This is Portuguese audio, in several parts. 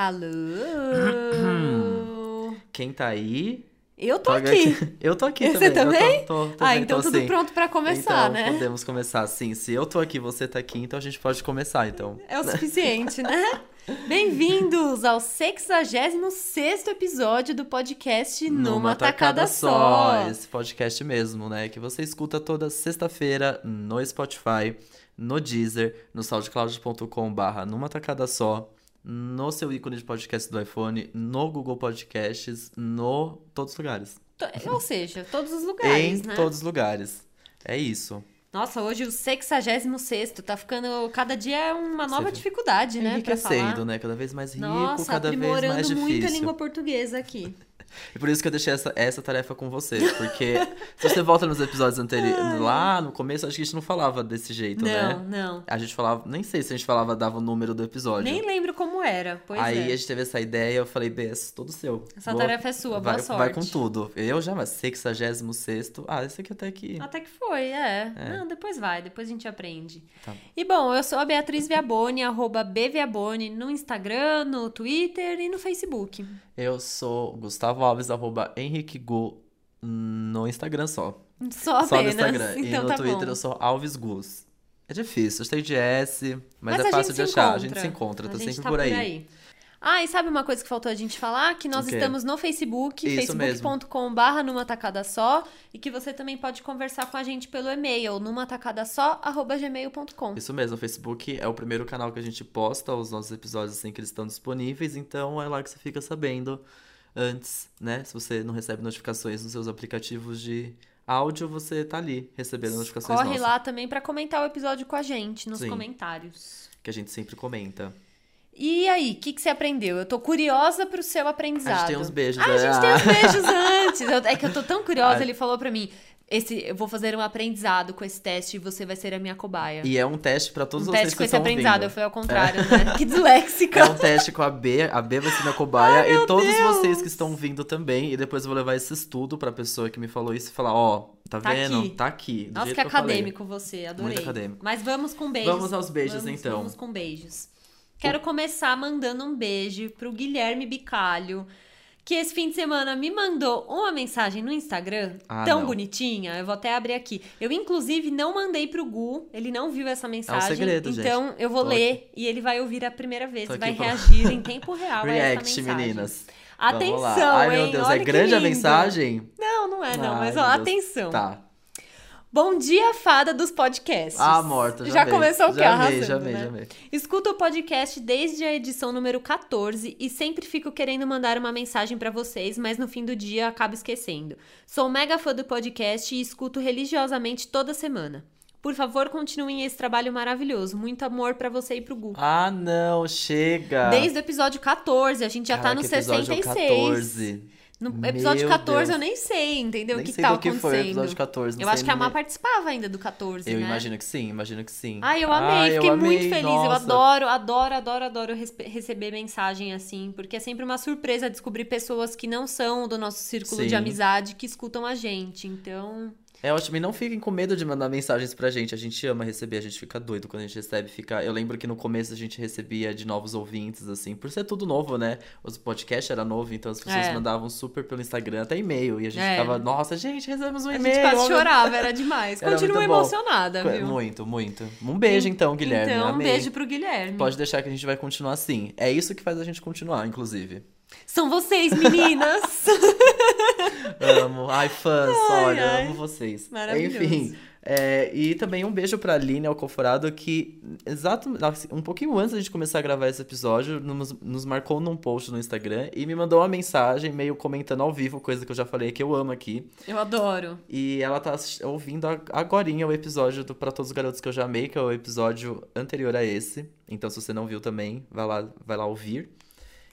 Alô? Quem tá aí? Eu tô Toca aqui. Eu tô aqui Você também. também? Tô, tô, tô Ah, bem, então tudo sim. pronto pra começar, então, né? podemos começar, sim. Se eu tô aqui, você tá aqui, então a gente pode começar, então. É o suficiente, né? Bem-vindos ao 66 episódio do podcast Numa, Tacada, Só. Esse podcast mesmo, né? Que você escuta toda sexta-feira no Spotify, no Deezer, no soundcloud.com barra numa tacada só, no seu ícone de podcast do iPhone, no Google Podcasts, no todos os lugares. To- Ou seja, todos os lugares, em né? todos os lugares. É isso. Nossa, hoje o 66 tá ficando. Cada dia é uma nova dificuldade, né? Pra falar. Né? Cada vez mais rico, Nossa, cada vez aprimorando mais muito a difícil. língua portuguesa aqui. E por isso que eu deixei essa, essa tarefa com você. Porque se você volta nos episódios anteriores, lá no começo, acho que a gente não falava desse jeito, não, né? não. A gente falava, nem sei se a gente falava, dava o número do episódio. Nem lembro como era. Pois Aí é. a gente teve essa ideia, eu falei, Bess, todo seu. Essa tarefa é sua, boa vai, sorte. Vai com tudo. Eu já, mas 66 Ah, esse aqui até que. Até que foi, é. Não, depois vai, depois a gente aprende. Tá. E bom, eu sou a Beatriz Viaboni, arroba bviaboni no Instagram, no Twitter e no Facebook. Eu sou Gustavo Alves, arroba Henrique Gu no Instagram só. Só Só no. Instagram. Então e no tá Twitter bom. eu sou Alves Gus. É difícil, eu tenho de S, mas, Mas é a fácil de achar. A encontra. gente se encontra, A tô gente sempre tá por aí. Ah, e sabe uma coisa que faltou a gente falar? Que nós estamos no Facebook, facebook.com.br numa tacada só, e que você também pode conversar com a gente pelo e-mail, numa tacada só, gmail.com. Isso mesmo, o Facebook é o primeiro canal que a gente posta os nossos episódios assim que eles estão disponíveis, então é lá que você fica sabendo antes, né? Se você não recebe notificações nos seus aplicativos de áudio, você tá ali recebendo notificações Corre lá também pra comentar o episódio com a gente nos Sim. comentários. que a gente sempre comenta. E aí, o que, que você aprendeu? Eu tô curiosa pro seu A aprendizado. gente tem uns beijos. Ah, a né? gente tem uns beijos antes. Eu- É que eu tô tão curiosa, Ah. ele falou pra mim: esse, eu vou fazer um aprendizado com esse teste e você vai ser a minha cobaia. E é um teste pra todos um vocês teste que com esse estão aprendizado, eu ouvindo. fui ao contrário, né? Que disléxica. É um teste com a B, a B vai ser minha cobaia Ai, e todos Deus! vocês que estão vindo também. E depois eu vou levar esse estudo pra pessoa que me falou isso e falar: ó, tá, Tá vendo? aqui. Tá aqui. Nossa, que eu falei. acadêmico você, adorei. Muito acadêmico. Mas vamos com beijos. Vamos aos beijos, Vamos- então. Vamos com beijos. Quero começar mandando um beijo pro Guilherme Bicalho, que esse fim de semana me mandou uma mensagem no Instagram Ah, tão não. bonitinha. Eu vou até abrir aqui. Eu, inclusive, não mandei pro Gu, ele não viu essa mensagem. É um segredo, gente. então, eu vou Tô ler e ele vai ouvir a primeira vez e vai aqui pra- reagir em tempo real a essa React, mensagem. meninas. Atenção. Ai, hein? meu Deus, Olha é grande a mensagem? Não, não é, não. Ai, mas, ó, atenção. Tá. Bom dia, fada dos podcasts. Ah, morta, já Já amei. começou o quê? Já amei, já amei, né? já amei. Escuto o podcast desde a edição número 14 e sempre fico querendo mandar uma mensagem pra vocês, mas no fim do dia acabo esquecendo. Sou mega fã do podcast e escuto religiosamente toda semana. Por favor, continuem esse trabalho maravilhoso. Muito amor pra você e pro Gu. Ah, não, chega. Desde o episódio 14, a gente já tá no Caraca, episódio 66. 14. No episódio Meu 14 Deus. eu nem sei, entendeu? Nem o que, sei tá que acontecendo. foi o episódio 14. não eu acho que a Má participava ainda do 14, Eu né? imagino que sim, imagino que sim. Ai, eu amei, Ai, eu fiquei muito amei, feliz. Eu nossa. adoro, adoro, adoro, adoro respe- receber mensagem assim, porque é sempre uma surpresa descobrir pessoas que não são do nosso círculo de Sim. amizade que escutam a gente. Então, É ótimo, e não fiquem com medo de mandar mensagens pra gente. A gente ama receber, a gente fica doido quando a gente recebe. Fica... Eu lembro que no começo a gente recebia de novos ouvintes, assim, por ser tudo novo, né? Os podcast era novo, então as pessoas É. mandavam super pelo Instagram, até e-mail. E a gente É. ficava, nossa, gente, recebemos um a e-mail. gente quase olha- chorava, era demais. Era bom. emocionada, viu? Muito, muito. Um beijo então, Guilherme. Então, um amei. beijo pro Guilherme. Pode deixar que a gente vai continuar assim. É isso que faz a gente continuar, inclusive. São vocês, meninas! Amo. Ai, fãs, Ai, olha, ai. amo vocês. Maravilhoso. Enfim. é, e também um beijo pra Aline Alcoforado, que exato, assim, um pouquinho antes da gente começar a gravar esse episódio, nos, nos marcou num post no Instagram e me mandou uma mensagem meio comentando ao vivo, coisa que eu já falei que eu amo aqui. Eu adoro. E ela tá ouvindo a- agorinha o episódio do Pra Todos os Garotos que eu já amei, que é o episódio anterior a esse. Então, se você não viu também, vai lá, vai lá ouvir.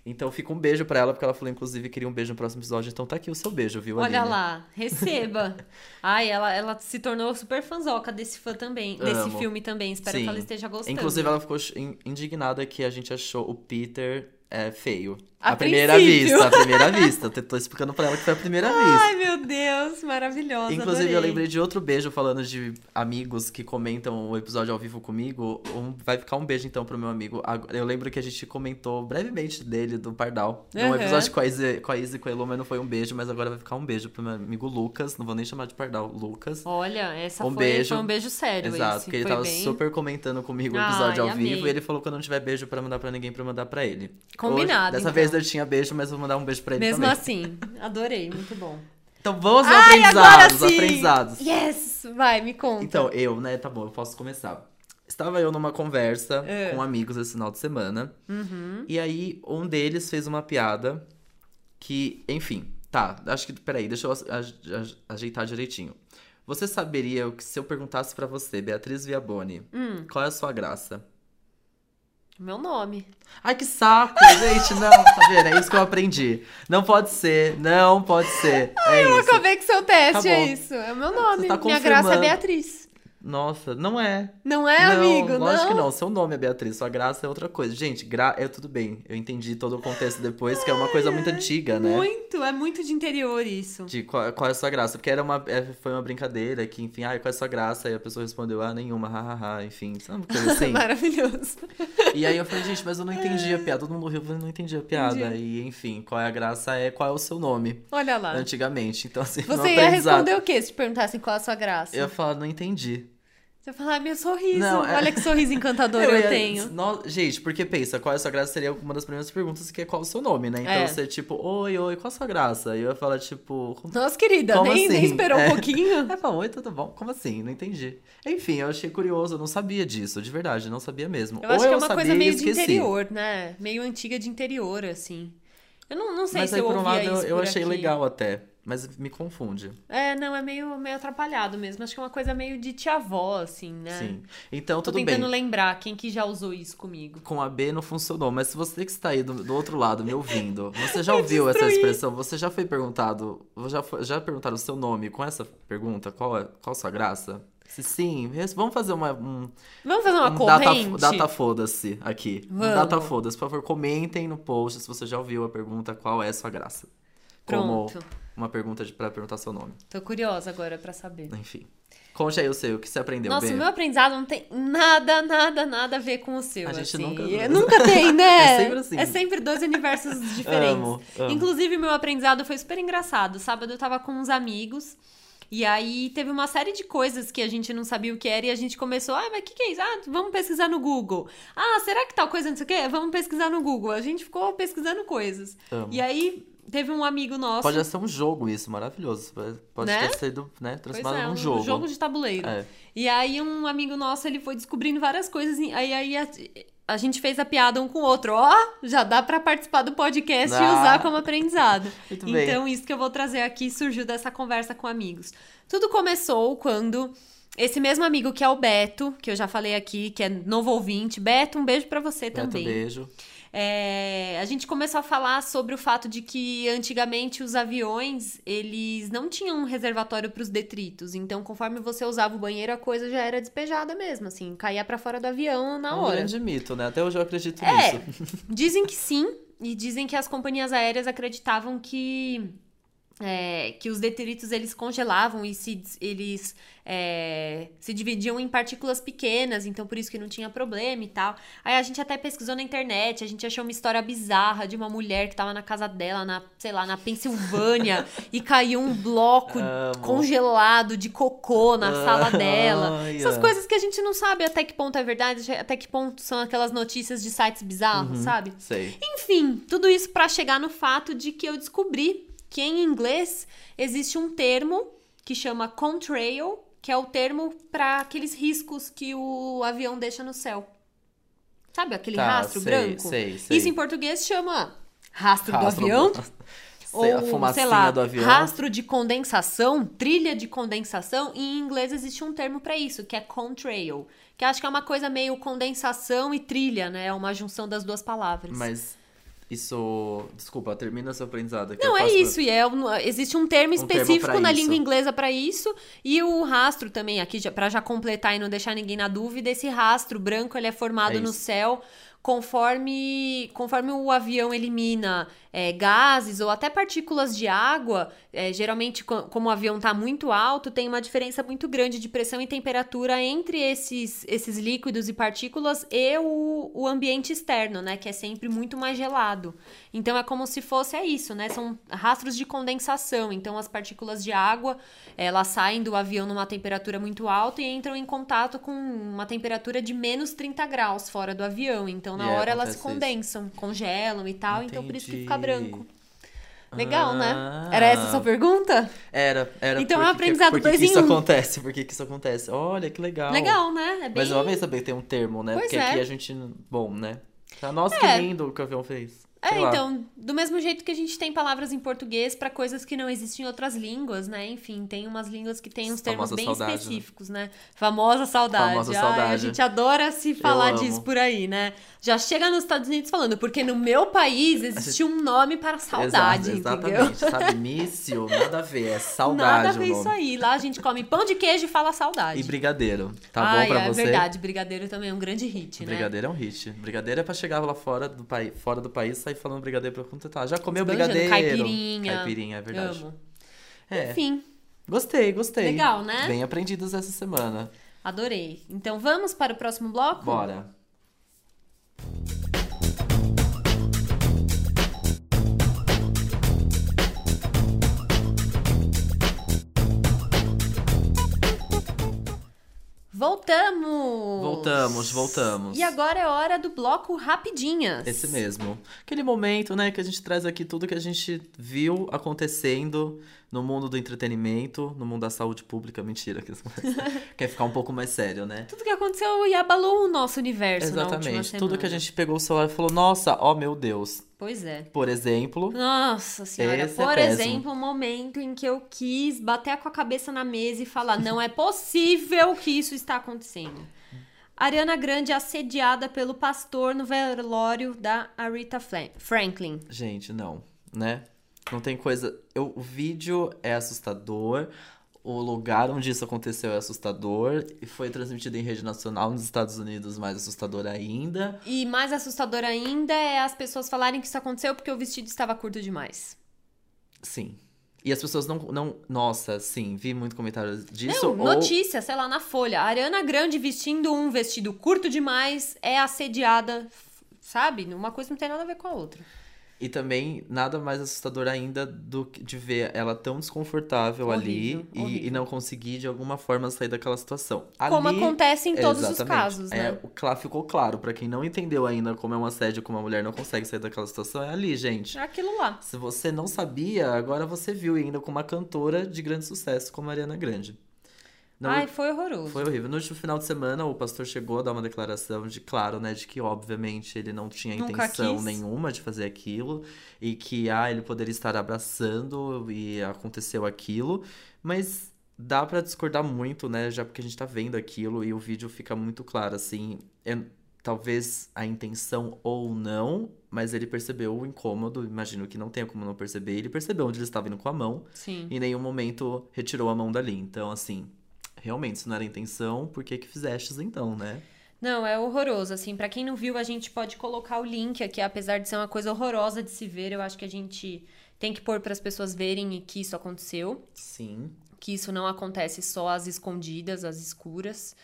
Então, fica um beijo pra ela, porque ela falou, inclusive, que queria um beijo no próximo episódio. Então, tá aqui o seu beijo, viu, Olha Aline? lá, receba. Ai, ela, ela se tornou super fanzoca desse fã também, desse Amo. filme também. Espero Sim. que ela esteja gostando. Inclusive, ela ficou in- indignada que a gente achou o Peter é, feio. A À primeira vista, à primeira vista. Eu tô explicando pra ela que foi a primeira vista. Ai, meu Deus, maravilhosa. Inclusive, eu adorei. lembrei de outro beijo falando de amigos que comentam o episódio ao vivo comigo. Um- vai ficar um beijo, então, pro meu amigo. Eu lembro que a gente comentou brevemente dele, do Pardal. Num Aham. episódio com a, Izzy, com a Izzy e com a Elu, mas não foi um beijo, mas agora vai ficar um beijo pro meu amigo Lucas. Não vou nem chamar de Pardal, Lucas. Olha, essa Um foi, beijo. foi um beijo sério. Exato, esse. porque ele foi tava bem... super comentando comigo o Ai, episódio ao amei. vivo e ele falou que eu não tiver beijo pra mandar pra ninguém, pra eu mandar pra ele. Combinado, Hoje, dessa então. vez tinha beijo, mas vou mandar um beijo pra ele Mesmo também. assim, adorei, muito bom. Então vamos aos Ai, aprendizados, aprendizados. Yes! Vai, me conta. Então, eu, né, tá bom, eu posso começar. Estava eu numa conversa É. com amigos esse final de semana. Uhum. E aí, um deles fez uma piada que, enfim, tá, acho que, peraí, deixa eu ajeitar direitinho. Você saberia o que se eu perguntasse pra você, Beatriz Viaboni, Hum, qual é a sua graça? Meu nome. Ai, que saco, gente, não, tá vendo? É isso que eu aprendi. Não pode ser, não pode ser. É Eu isso. acabei com seu teste, Tá é isso. É o meu nome. tá Minha graça é. Beatriz. Nossa, não é. Não é, não, amigo? lógico que não. Seu nome é Beatriz, sua graça é outra coisa. Gente, gra... é tudo bem. Eu entendi todo o contexto depois, que é uma coisa muito antiga, né? Muito, é muito de interior isso. De qual, qual é a sua graça? Porque era uma, é, foi uma brincadeira que, enfim, ah, qual é a sua graça? Aí a pessoa respondeu, ah, nenhuma, hahaha, enfim, sabe uma coisa assim? Maravilhoso. e aí eu falei, gente, mas eu não entendi a piada. Todo mundo riu, eu não entendi a piada. Entendi. E, enfim, qual é a graça é qual é o seu nome, Olha lá. antigamente. Então, assim, Você ia responder o quê se te perguntassem qual a sua graça? Eu ia falar, não entendi. Você ia falar, ah, meu sorriso. Não, é- Olha que sorriso encantador eu, ia- tenho. No- Gente, porque pensa, qual é a sua graça seria uma das primeiras perguntas, que é qual é o seu nome, né? Então É. você, tipo, oi, oi, qual a sua graça? E eu ia falar, tipo. Nossa, querida, Como nem, nem assim? esperou É. um pouquinho. Aí fala, oi, tudo bom? Como assim? Não entendi. Enfim, eu achei curioso, eu não sabia disso, de verdade, não sabia mesmo. Eu Ou acho que é uma coisa meio de interior, né? Meio antiga de interior, assim. Eu não, não sei Mas se aí, eu por um lado, eu, eu achei aqui. legal até. Mas me confunde. É, não, é meio, meio atrapalhado mesmo. Acho que é uma coisa meio de tia-avó, assim, né? Sim. Então, Tô tudo tentando bem. lembrar quem que já usou isso comigo. Com a B não funcionou, mas se você que está aí do, do outro lado me ouvindo, você já ouviu essa expressão? Você já foi perguntado, já, foi- já perguntaram o seu nome com essa pergunta? Qual é qual a sua graça? Se sim, vamos fazer uma, um, Vamos fazer uma um corrente? data, data foda-se aqui. Um Vamos. data foda-se. Por favor, comentem no post se você já ouviu a pergunta qual é a sua graça. Como Pronto. Uma pergunta pra perguntar seu nome. Tô curiosa agora pra saber. Enfim. Conte aí o seu, o que você aprendeu Nossa, bem. o meu aprendizado não tem nada, nada, nada a ver com o seu. A gente assim. nunca- nunca tem, né? É sempre assim. É sempre dois universos diferentes. Amo, amo. Inclusive, meu aprendizado foi super engraçado. Sábado eu tava com uns amigos. E aí teve uma série de coisas que a gente não sabia o que era e a gente começou, ah, mas o que, que é isso? Ah, vamos pesquisar no Google. Ah, será que tal coisa não sei o quê? Vamos pesquisar no Google. A gente ficou pesquisando coisas. Amo. E aí teve um amigo nosso. Pode ser um jogo isso, maravilhoso. Pode Né? ter sido, né, transformado é, num um jogo. jogo de tabuleiro. É. E aí um amigo nosso, ele foi descobrindo várias coisas. E aí, aí a, a gente fez a piada um com o outro. Ó, já dá pra participar do podcast e Ah. usar como aprendizado. Muito bem. então, isso que eu vou trazer aqui surgiu dessa conversa com amigos. Tudo começou quando esse mesmo amigo que é o Beto, que eu já falei aqui, que é novo ouvinte. Beto, um beijo pra você Beto, também. beijo. É, a gente começou a falar sobre o fato de que antigamente os aviões eles não tinham um reservatório para os detritos. Então, conforme você usava o banheiro, a coisa já era despejada mesmo, assim, caía para fora do avião na É um hora. grande mito, né? Até hoje eu acredito É. nisso. Dizem que sim, e dizem que as companhias aéreas acreditavam que é, que os detritos eles congelavam e se, eles é, se dividiam em partículas pequenas, então por isso que não tinha problema e tal. Aí a gente até pesquisou na internet, a gente achou uma história bizarra de uma mulher que tava na casa dela, na, sei lá, na Pensilvânia, e caiu um bloco Amo. congelado de cocô na sala dela. Ai, Essas coisas que a gente não sabe até que ponto é verdade, até que ponto são aquelas notícias de sites bizarros, sabe? Sei. Enfim, tudo isso pra chegar no fato de que eu descobri que em inglês existe um termo que chama contrail, que é o termo para aqueles riscos que o avião deixa no céu. Sabe aquele Tá, rastro sei, branco? sei, sei. Isso em português chama rastro, Rastro do avião. Ou, fumacinha sei lá, do avião. rastro de condensação, trilha de condensação, e em inglês existe um termo pra isso, que é contrail, que acho que é uma coisa meio condensação e trilha, né? É uma junção das duas palavras. Mas isso. Desculpa, termina seu aprendizado aqui. Não, é isso, e é, existe um termo Um termo específico pra na isso. língua inglesa pra isso, e o rastro também, aqui pra já completar e não deixar ninguém na dúvida, esse rastro branco ele é formado É no céu conforme, conforme o avião elimina é, gases ou até partículas de água, é, geralmente, como o avião está muito alto, tem uma diferença muito grande de pressão e temperatura entre esses, esses líquidos e partículas e o, o ambiente externo, né? Que é sempre muito mais gelado. Então é como se fosse é isso, né? São rastros de condensação. Então as partículas de água elas saem do avião numa temperatura muito alta e entram em contato com uma temperatura de menos 30 graus fora do avião. Então na hora elas se condensam, isso. congelam e tal. Entendi. Então por isso que fica branco. Legal, né? ah, né? Era essa a sua pergunta? Era, era. Então é um aprendizado por dois que isso acontece? Por que, que isso acontece? Olha, que legal. Legal, né? É bem... Mas eu amei saber que tem um termo, né? Pois Porque é. aqui a gente... Bom, né? Nossa, é. que lindo o que o avião fez. É, então, do mesmo jeito que a gente tem palavras em português para coisas que não existem em outras línguas, né? Enfim, tem umas línguas que têm uns termos bem saudade, né? específicos, né? né? Famosa saudade. Famosa saudade. Ai, a gente adora se falar disso por aí, né? Já chega nos Estados Unidos falando, porque no meu país existe um nome para saudade, Exato, entendeu? Exatamente, sabe? Míssil, nada a ver, é saudade Nada a ver isso aí. Lá a gente come pão de queijo e fala saudade. E brigadeiro, tá Ai, bom pra é você? É verdade, brigadeiro também é um grande hit, né? Brigadeiro é um hit. Brigadeiro é pra chegar lá fora do, país, fora do país e sair falando brigadeiro pra contentar. Já comeu Esbanjando, brigadeiro? Caipirinha. Caipirinha, é verdade. Amo. É. Enfim. Gostei, gostei. Legal, né? Bem aprendidos essa semana. Adorei. Então vamos para o próximo bloco? Bora. Voltamos! Voltamos, voltamos. E agora é hora do bloco Rapidinhas. Esse mesmo. Aquele momento, né, que a gente traz aqui tudo que a gente viu acontecendo no mundo do entretenimento, no mundo da saúde pública. Mentira, que quer ficar um pouco mais sério, né? Tudo que aconteceu e abalou o nosso universo Exatamente. Tudo que a gente pegou o celular e falou, nossa, ó oh, meu Deus. Pois é. Por exemplo. Nossa senhora. é por exemplo, o momento em que eu quis bater com a cabeça na mesa e falar: não é possível que isso está acontecendo. Ariana Grande assediada pelo pastor no velório da Aretha Franklin. Gente, não, né? Não tem coisa. Eu, o vídeo é assustador. O lugar onde isso aconteceu é assustador e foi transmitido em rede nacional nos Estados Unidos, mais assustador ainda. E mais assustador ainda é as pessoas falarem que isso aconteceu porque o vestido estava curto demais. Sim. E as pessoas não. não nossa, sim, vi muito comentário disso. Não, ou... notícia, sei lá, na Folha. A Ariana Grande vestindo um vestido curto demais é assediada, sabe? Uma coisa não tem nada a ver com a outra. E também nada mais assustador ainda do que de ver ela tão desconfortável horrível, ali horrível. E, e, não conseguir de alguma forma sair daquela situação. Como ali, acontece em todos os casos, né? É, ficou claro, para quem não entendeu ainda como é um assédio, como a mulher não consegue sair daquela situação, é ali, gente. É aquilo lá. Se você não sabia, agora você viu ainda com uma cantora de grande sucesso como a Ariana Grande. Não, Ai, foi horroroso. Foi horrível. No último final de semana, o pastor chegou a dar uma declaração de, claro, né, de que obviamente ele não tinha Nunca intenção quis. nenhuma de fazer aquilo e que, ah, ele poderia estar abraçando e aconteceu aquilo, mas dá para discordar muito, né, já porque a gente tá vendo aquilo e o vídeo fica muito claro, assim, é, talvez a intenção ou não, mas ele percebeu o incômodo, imagino que não tenha como não perceber, ele percebeu onde ele estava indo com a mão Sim. e em nenhum momento retirou a mão dali, então, assim realmente, se não era intenção, por que que fizestes então, né? Não, é horroroso. Assim, para quem não viu, a gente pode colocar o link aqui, apesar de ser uma coisa horrorosa de se ver, eu acho que a gente tem que pôr para as pessoas verem que isso aconteceu. Sim. Que isso não acontece só às escondidas, às escuras.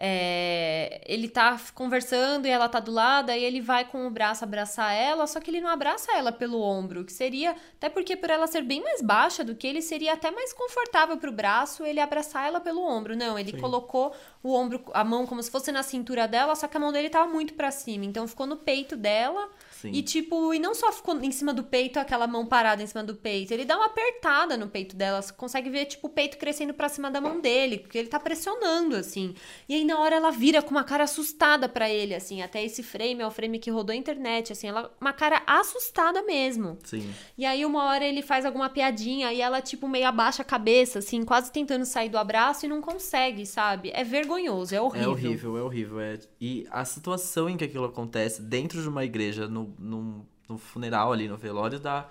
É, ele tá conversando e ela tá do lado, aí ele vai com o braço abraçar ela, só que ele não abraça ela pelo ombro, que seria, até porque por ela ser bem mais baixa do que ele, seria até mais confortável pro braço ele abraçar ela pelo ombro. Não, ele Sim. colocou o ombro, a mão como se fosse na cintura dela, só que a mão dele tava muito para cima, então ficou no peito dela. Sim. E tipo, e não só ficou em cima do peito, aquela mão parada em cima do peito, ele dá uma apertada no peito dela, você consegue ver tipo o peito crescendo para cima da mão dele, porque ele tá pressionando assim. E aí na hora ela vira com uma cara assustada para ele, assim, até esse frame é o frame que rodou a internet, assim, ela uma cara assustada mesmo. Sim. E aí uma hora ele faz alguma piadinha e ela tipo meio abaixa a cabeça, assim, quase tentando sair do abraço e não consegue, sabe? É vergonhoso, é horrível. É horrível, é horrível. É... E a situação em que aquilo acontece dentro de uma igreja, no, no, no funeral ali, no velório da,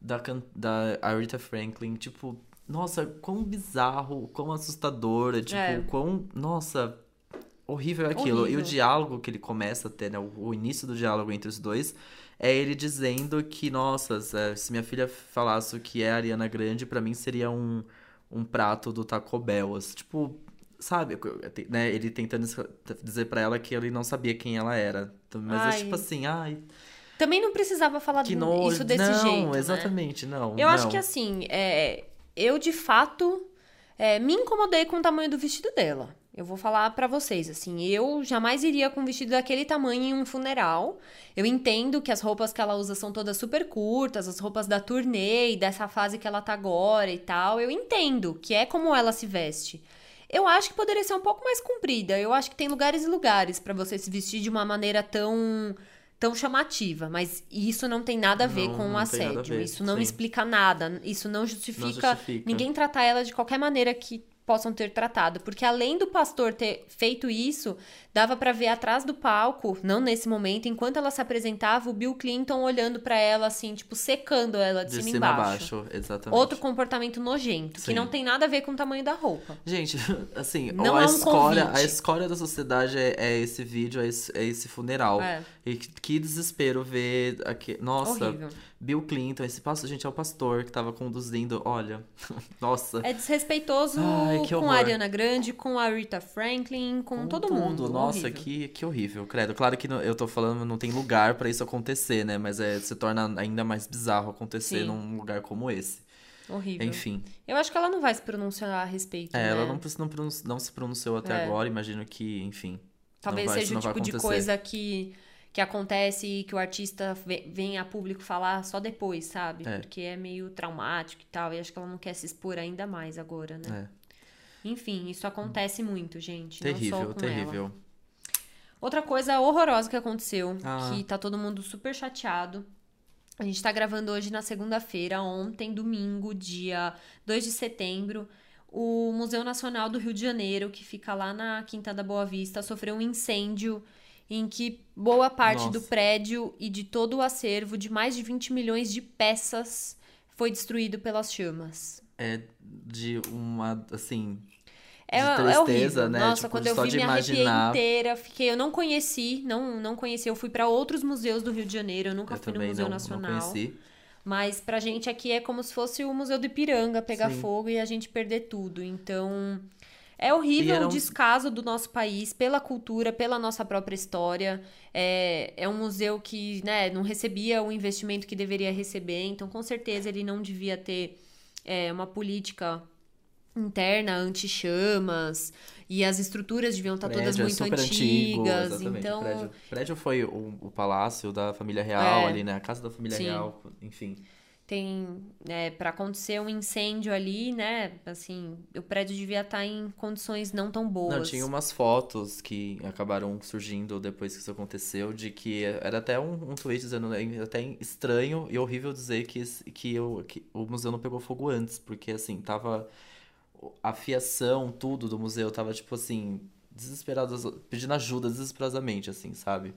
da, da Aretha Franklin, tipo, nossa, quão bizarro, quão assustador, tipo, É. quão, nossa, horrível é aquilo. E Horrível. o diálogo que ele começa a ter, né? O, início do diálogo entre os dois é ele dizendo que, nossa, se se minha filha falasse o que é a Ariana Grande, pra mim seria um, um prato do Taco Bell. Tipo, sabe? Né? Ele tentando dizer pra ela que ele não sabia quem ela era. Mas é Ai. tipo assim, ai, Também não precisava falar que nojo. isso desse não, jeito, né? exatamente, não. Eu acho não. que assim, é, eu de fato é, me incomodei com o tamanho do vestido dela. Eu vou falar pra vocês, assim, eu jamais iria com um vestido daquele tamanho em um funeral. Eu entendo que as roupas que ela usa são todas super curtas, as roupas da turnê e dessa fase que ela tá agora e tal. Eu entendo que é como ela se veste. Eu acho que poderia ser um pouco mais comprida. Eu acho que tem lugares e lugares pra você se vestir de uma maneira tão tão chamativa, mas isso não tem nada a ver Não, com o assédio. Isso não sim. explica nada. Isso não justifica, Não justifica. ninguém tratar ela de qualquer maneira que possam ter tratado, porque além do pastor ter feito isso, dava pra ver atrás do palco, não nesse momento, enquanto ela se apresentava, o Bill Clinton olhando pra ela assim, tipo secando ela de, De cima, cima embaixo. baixo, exatamente. Outro comportamento nojento, que Sim. não tem nada a ver com o tamanho da roupa. Gente, assim, Não a é um escória, convite. a escória da sociedade é, é esse vídeo, é esse, é esse funeral. É. E que, que desespero ver aqui. Nossa, Horrível. Bill Clinton, esse pastor, gente, é o pastor que tava conduzindo. Olha, nossa. É desrespeitoso Ai, com a Ariana Grande, com a Rita Franklin, com, todo tudo. mundo. Nossa, Horrível. que, que horrível, credo. Claro que não- eu tô falando, não tem lugar pra isso acontecer, né? Mas é, se torna ainda mais bizarro acontecer Sim. num lugar como esse. Horrível. Enfim. Eu acho que ela não vai se pronunciar a respeito. É, né? ela não, não, não se pronunciou até É. agora, imagino que, enfim. Talvez vai, seja o tipo de coisa que, que acontece e que o artista ve- vem a público falar só depois, sabe? É. Porque é meio traumático e tal. E acho que ela não quer se expor ainda mais agora, né? É. Enfim, isso acontece muito, gente. Terrível, com terrível. ela. Outra coisa horrorosa que aconteceu, Ah. que tá todo mundo super chateado. A gente tá gravando hoje na segunda-feira, ontem, domingo, dia 2 de setembro. O Museu Nacional do Rio de Janeiro, que fica lá na Quinta da Boa Vista, sofreu um incêndio em que boa parte do Nossa. prédio e de todo o acervo de mais de 20 milhões de peças foi destruído pelas chamas. É de uma, assim, É, de é tristeza, horrível. né? Nossa, Tipo, quando eu vi, me imaginar. inteira. Fiquei, eu não conheci, não, não conheci. Eu fui pra outros museus do Rio de Janeiro, eu nunca eu fui no Museu não, Nacional. não conheci. Mas pra gente aqui é como se fosse o Museu do Ipiranga pegar Sim. fogo e a gente perder tudo. Então, é horrível o descaso do nosso país pela cultura, pela nossa própria história. É, é um museu que né, não recebia o investimento que deveria receber. Então, com certeza, ele não devia ter é, uma política interna anti-chamas. E as estruturas deviam estar todas Prédio é muito antigo, antigas. exatamente. então, O prédio, prédio foi o, o palácio da família real É. ali, né? A casa da família Sim. real, enfim. Tem é, para acontecer um incêndio ali, né? Assim, o prédio devia estar em condições não tão boas. Não, tinha umas fotos que acabaram surgindo depois que isso aconteceu, de que era até um, um tweet dizendo é até estranho e horrível dizer que, que, o, que o museu não pegou fogo antes, porque assim, tava a fiação, tudo do museu tava tipo assim, desesperado, pedindo ajuda desesperadamente, assim, sabe?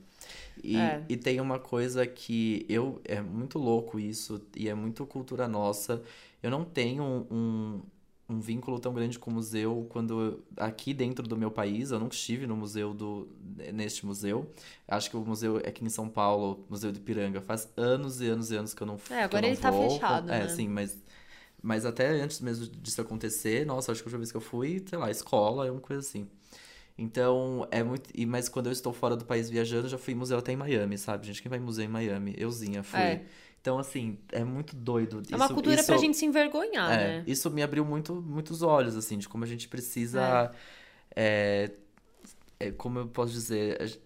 E, É. e tem uma coisa que eu é muito louco isso e é muito cultura nossa. Eu não tenho um, um vínculo tão grande com o museu quando eu- aqui dentro do meu país, eu nunca estive no museu do neste museu. Acho que o museu aqui em São Paulo, Museu do Ipiranga, faz anos e anos e anos que eu não É, agora ele tá vou. fechado, É, né? sim, mas mas até antes mesmo disso acontecer, nossa, acho que a última vez que eu fui, sei lá, escola, é uma coisa assim. Então, é muito. E, mas quando eu estou fora do país viajando, eu já fui em museu até em Miami, sabe, gente? Quem vai em museu em Miami? Euzinha fui. É. Então, assim, é muito doido. É uma Isso- cultura pra isso- gente se envergonhar, é, né? isso me abriu muito, muitos olhos, assim, de como a gente precisa. É. é, como eu posso dizer?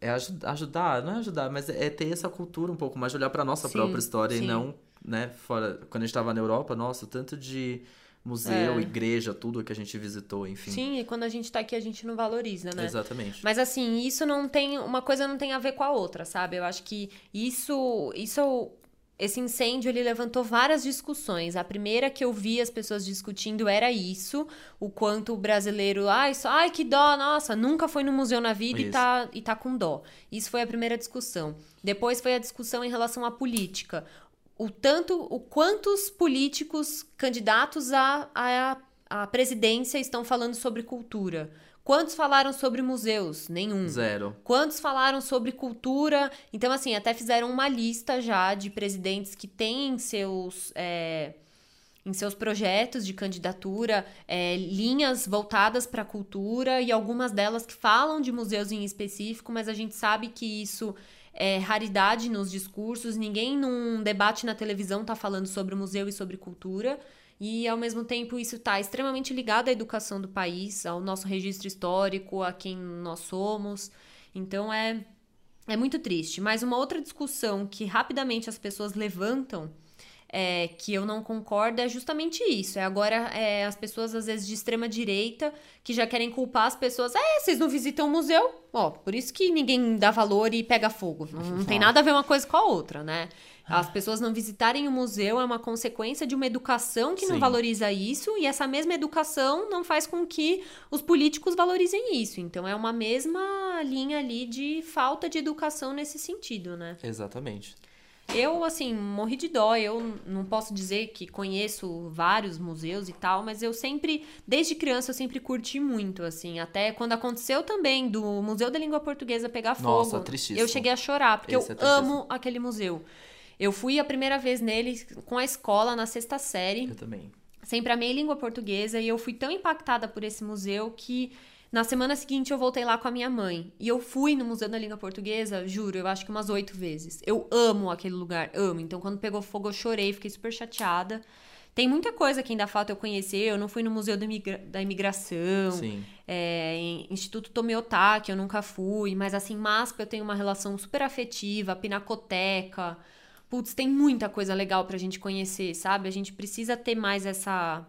é aju- ajudar, não é ajudar, mas é ter essa cultura um pouco mais, de olhar pra nossa Sim, própria história sim. e não, né, fora. Quando a gente tava na Europa, nossa, tanto de museu, É. igreja, tudo que a gente visitou, enfim. Sim, e quando a gente tá aqui, a gente não valoriza, né? Exatamente. Mas assim, isso não tem. Uma coisa não tem a ver com a outra, sabe? Eu acho que isso. Isso. Esse incêndio ele levantou várias discussões. A primeira que eu vi as pessoas discutindo era isso: o quanto o brasileiro, ai, só, ai, que dó, nossa, nunca foi no museu na vida e Isso. tá, e tá com dó. Isso foi a primeira discussão. Depois foi a discussão em relação à política. O tanto, o quantos políticos candidatos a, a, a presidência estão falando sobre cultura. Quantos falaram sobre museus? Nenhum. Zero. Quantos falaram sobre cultura? Então, assim, até fizeram uma lista já de presidentes que têm seus. É, em seus projetos de candidatura é, linhas voltadas para a cultura e algumas delas que falam de museus em específico, mas a gente sabe que isso é raridade nos discursos. Ninguém num debate na televisão está falando sobre museu e sobre cultura. E, ao mesmo tempo, isso está extremamente ligado à educação do país, ao nosso registro histórico, a quem nós somos. Então, é, é muito triste. Mas uma outra discussão que rapidamente as pessoas levantam é, que eu não concordo é justamente isso. É agora é, as pessoas, às vezes, de extrema direita, que já querem culpar as pessoas. É, vocês não visitam o museu? Ó, por isso que ninguém dá valor e pega fogo. Não, não tem nada a ver uma coisa com a outra, né? As pessoas não visitarem o museu é uma consequência de uma educação que Sim. não valoriza isso, e essa mesma educação não faz com que os políticos valorizem isso. Então é uma mesma linha ali de falta de educação nesse sentido, né? Exatamente. Eu, assim, morri de dó. Eu não posso dizer que conheço vários museus e tal, mas eu sempre, desde criança, eu sempre curti muito, assim. Até quando aconteceu também do Museu da Língua Portuguesa pegar Nossa, fogo. Eu cheguei a chorar, porque Esse eu é amo aquele museu. Eu fui a primeira vez nele com a escola na sexta série. Eu também. Sempre amei língua portuguesa e eu fui tão impactada por esse museu que na semana seguinte, eu voltei lá com a minha mãe. E eu fui no Museu da Língua Portuguesa, juro, eu acho que umas oito vezes. Eu amo aquele lugar, amo. Então, quando pegou fogo, eu chorei, fiquei super chateada. Tem muita coisa que ainda falta eu conhecer. Eu não fui no Museu da Imigração. Sim. É, Instituto Tomeotá, que eu nunca fui. Mas, assim, MASP eu tenho uma relação super afetiva. Pinacoteca. Putz, tem muita coisa legal pra gente conhecer, sabe? A gente precisa ter mais essa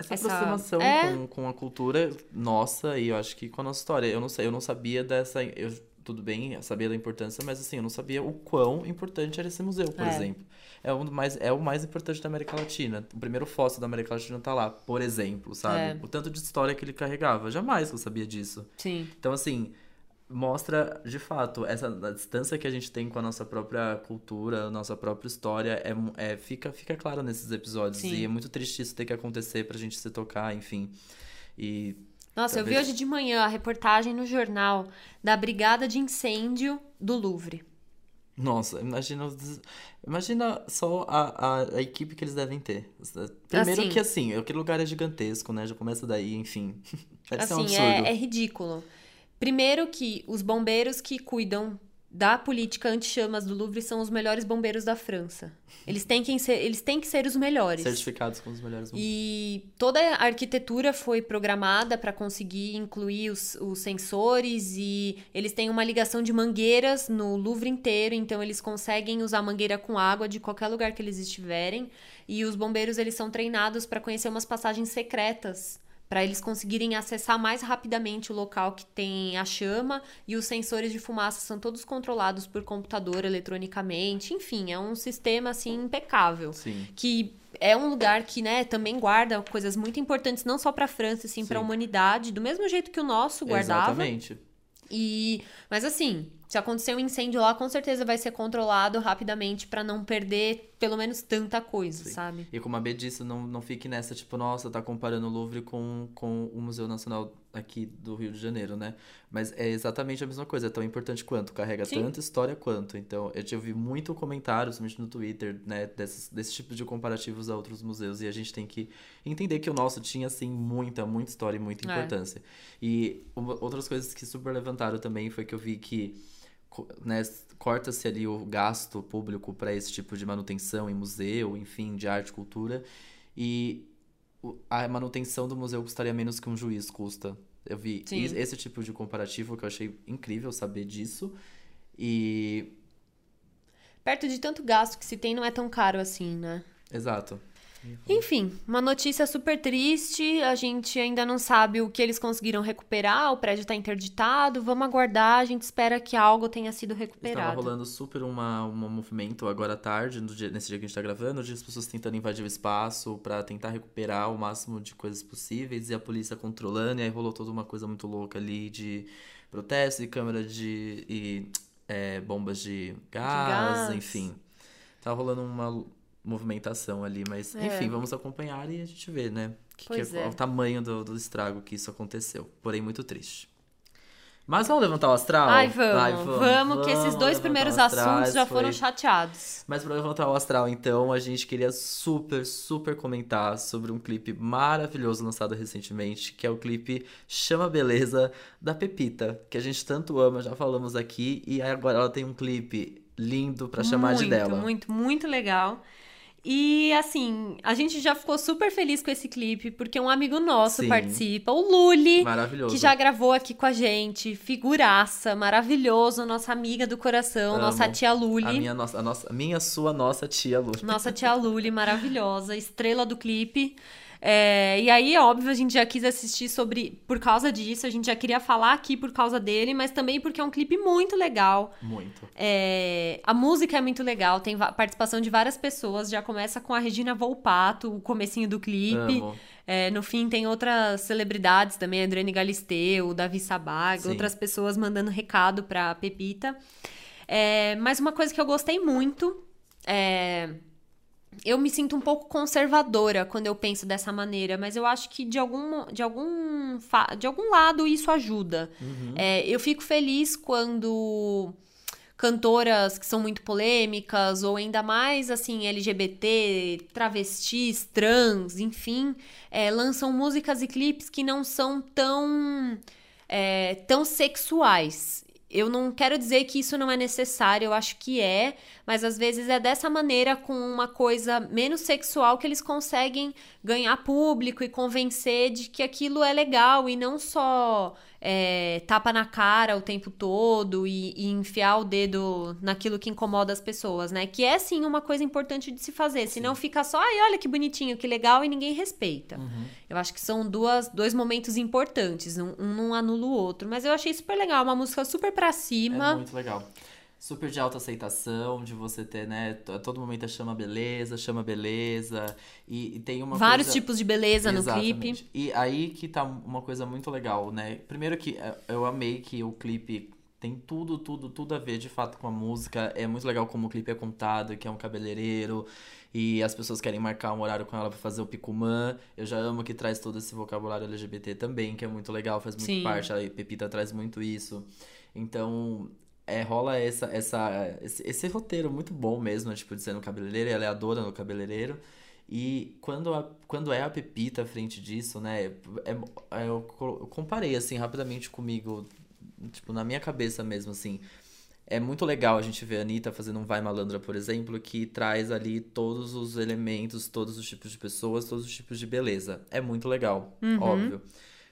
essa, essa... aproximação é... com, com a cultura nossa e eu acho que com a nossa história. Eu não sei, eu não sabia dessa. Eu, tudo bem, eu sabia da importância, mas assim, eu não sabia o quão importante era esse museu, por é. exemplo. É o, mais, é o mais importante da América Latina. O primeiro fóssil da América Latina tá lá, por exemplo, sabe? É. O tanto de história que ele carregava. Jamais eu sabia disso. Sim. Então, assim, mostra de fato essa distância que a gente tem com a nossa própria cultura, nossa própria história é, é fica fica claro nesses episódios Sim. e é muito triste isso ter que acontecer pra gente se tocar, enfim. E nossa, talvez... eu vi hoje de manhã a reportagem no jornal da brigada de incêndio do Louvre. Nossa, imagina, imagina só a, a, a, equipe que eles devem ter. Primeiro assim, que assim, aquele lugar é gigantesco, né? Já começa daí, enfim. Deve assim, ser um assim, é, absurdo. É, é ridículo. Primeiro que os bombeiros que cuidam da política anti-chamas do Louvre são os melhores bombeiros da França. Eles têm que ser, eles têm que ser os melhores. Certificados como os melhores bombeiros. E toda a arquitetura foi programada para conseguir incluir os, os sensores e eles têm uma ligação de mangueiras no Louvre inteiro, então eles conseguem usar mangueira com água de qualquer lugar que eles estiverem. E os bombeiros eles são treinados para conhecer umas passagens secretas para eles conseguirem acessar mais rapidamente o local que tem a chama e os sensores de fumaça são todos controlados por computador eletronicamente. Enfim, é um sistema assim impecável. Sim. Que é um lugar que, né, também guarda coisas muito importantes não só para a França, sim, sim. para a humanidade, do mesmo jeito que o nosso guardava. Exatamente. E mas assim, se acontecer um incêndio lá, com certeza vai ser controlado rapidamente para não perder pelo menos tanta coisa, Sim. sabe? E como a B disse, não, não fique nessa, tipo, nossa, tá comparando o Louvre com, com o Museu Nacional aqui do Rio de Janeiro, né? Mas é exatamente a mesma coisa, é tão importante quanto, carrega Sim. tanto história quanto. Então, eu tive muito comentário, somente no Twitter, né, desses, desse tipo de comparativos a outros museus, e a gente tem que entender que o nosso tinha, assim, muita, muita história e muita é. importância. É. E uma, outras coisas que super levantaram também foi que eu vi que né, corta-se ali o gasto público para esse tipo de manutenção em museu, enfim, de arte e cultura, e a manutenção do museu custaria menos que um juiz custa. Eu vi Sim. esse tipo de comparativo que eu achei incrível saber disso. E. Perto de tanto gasto que se tem, não é tão caro assim, né? Exato. Enfim, uma notícia super triste. A gente ainda não sabe o que eles conseguiram recuperar. O prédio está interditado. Vamos aguardar. A gente espera que algo tenha sido recuperado. Estava rolando super uma, um movimento agora à tarde, dia, nesse dia que a gente está gravando, de as pessoas tentando invadir o espaço para tentar recuperar o máximo de coisas possíveis e a polícia controlando. E aí rolou toda uma coisa muito louca ali de protesto e câmera de. e é, bombas de gás, de gás. enfim. Tava rolando uma movimentação ali, mas é. enfim, vamos acompanhar e a gente vê, né? que, que é, é. o tamanho do, do estrago que isso aconteceu. Porém, muito triste. Mas vamos levantar o astral? Ai, vamos, Ai, vamos, que esses vamos dois primeiros assuntos já foi- foram chateados. Mas pra levantar o astral, então, a gente queria super, super comentar sobre um clipe maravilhoso lançado recentemente, que é o clipe Chama Beleza da Pepita, que a gente tanto ama, já falamos aqui, e agora ela tem um clipe lindo pra chamar muito, de dela. Muito, muito legal. E assim, a gente já ficou super feliz com esse clipe, porque um amigo nosso Sim. participa, o Luli, que já gravou aqui com a gente, figuraça, maravilhoso, nossa amiga do coração, Amo. nossa tia Luli. A minha, nossa, a nossa, minha, sua, nossa tia Lu. Nossa tia Luli, maravilhosa, estrela do clipe. É, e aí, óbvio, a gente já quis assistir sobre. Por causa disso, a gente já queria falar aqui por causa dele, mas também porque é um clipe muito legal. Muito. É, a música é muito legal, tem participação de várias pessoas. Já começa com a Regina Volpato, o comecinho do clipe. Amo. É, no fim, tem outras celebridades também, a Adriane Galisteu, o Davi Sabag, Sim. outras pessoas mandando recado pra Pepita. É, mas uma coisa que eu gostei muito é. Eu me sinto um pouco conservadora quando eu penso dessa maneira, mas eu acho que de algum, de algum, de algum lado isso ajuda. Uhum. É, eu fico feliz quando cantoras que são muito polêmicas, ou ainda mais assim, LGBT, travestis, trans, enfim, é, lançam músicas e clipes que não são tão, é, tão sexuais. Eu não quero dizer que isso não é necessário, eu acho que é, mas às vezes é dessa maneira, com uma coisa menos sexual, que eles conseguem ganhar público e convencer de que aquilo é legal e não só é, tapa na cara o tempo todo e, e enfiar o dedo naquilo que incomoda as pessoas, né? Que é sim uma coisa importante de se fazer, senão fica só, ai, olha que bonitinho, que legal e ninguém respeita. Uhum. Eu acho que são duas, dois momentos importantes, um, um não anula o outro, mas eu achei super legal, uma música super pra É cima. muito legal. Super de alta aceitação, de você ter, né? A todo momento é chama beleza, chama beleza. E, e tem uma Vários coisa... tipos de beleza no Exatamente. clipe. E aí que tá uma coisa muito legal, né? Primeiro que é, eu amei que o clipe tem tudo, tudo, tudo a ver de fato com a música. É muito legal como o clipe é contado, que é um cabeleireiro. E as pessoas querem marcar um horário com ela pra fazer o picumã. Eu já amo que traz todo esse vocabulário LGBT também, que é muito legal, faz muito Sim. parte. A Pepita traz muito isso. Então, é, rola essa, essa, esse, esse roteiro muito bom mesmo, tipo, de ser no cabeleireiro, ela é a dona do cabeleireiro. E quando, a, quando é a Pepita à frente disso, né? é- é- eu, co- eu comparei, assim, rapidamente comigo, tipo, na minha cabeça mesmo, assim. É muito legal a gente ver a Anitta fazendo um Vai Malandra, por exemplo, que traz ali todos os elementos, todos os tipos de pessoas, todos os tipos de beleza. É muito legal, óbvio.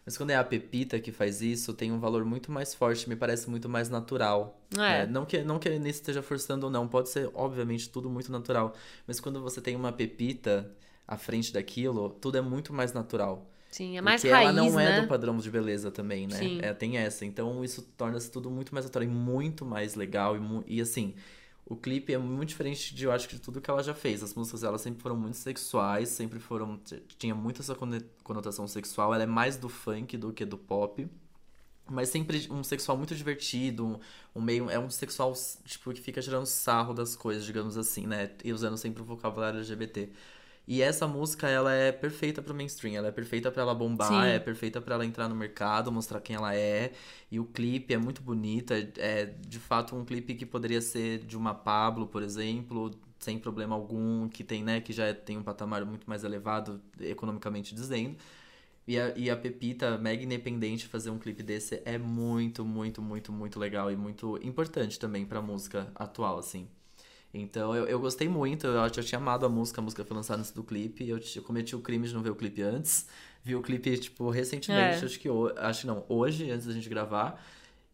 Mas quando é a Pepita que faz isso, tem um valor muito mais forte, me parece muito mais natural. É. né? Não que, não que a esteja forçando ou não, pode ser, obviamente, tudo muito natural. Mas quando você tem uma Pepita à frente daquilo, tudo é muito mais natural. Sim, é mais Porque raiz, ela não né? é do padrão de beleza também, né? Sim. É, tem essa. Então isso torna-se tudo muito mais natural e muito mais legal. E, e assim, o clipe é muito diferente de, eu acho de tudo que ela já fez. As músicas dela sempre foram muito sexuais, sempre foram. Tinha muito essa conotação sexual. Ela é mais do funk do que do pop. Mas sempre um sexual muito divertido, um, um meio. É um sexual, tipo, que fica tirando sarro das coisas, digamos assim, né? E usando sempre o vocabulário LGBT. E essa música, ela é perfeita pro mainstream, ela é perfeita pra ela bombar, Sim. é perfeita pra ela entrar no mercado, mostrar quem ela é. E o clipe é muito bonito, é, é de fato um clipe que poderia ser de uma Pablo, por exemplo, sem problema algum, que tem, né, que já tem um patamar muito mais elevado, economicamente dizendo. E a, e a Pepita, mega independente, fazer um clipe desse é muito, muito, muito, muito legal e muito importante também pra música atual, assim. Então eu, eu gostei muito, eu já tinha amado a música, a música foi lançada antes do clipe, eu, eu cometi o crime de não ver o clipe antes. Vi o clipe, tipo, recentemente, É. acho que ho- acho que não, hoje, antes da gente gravar.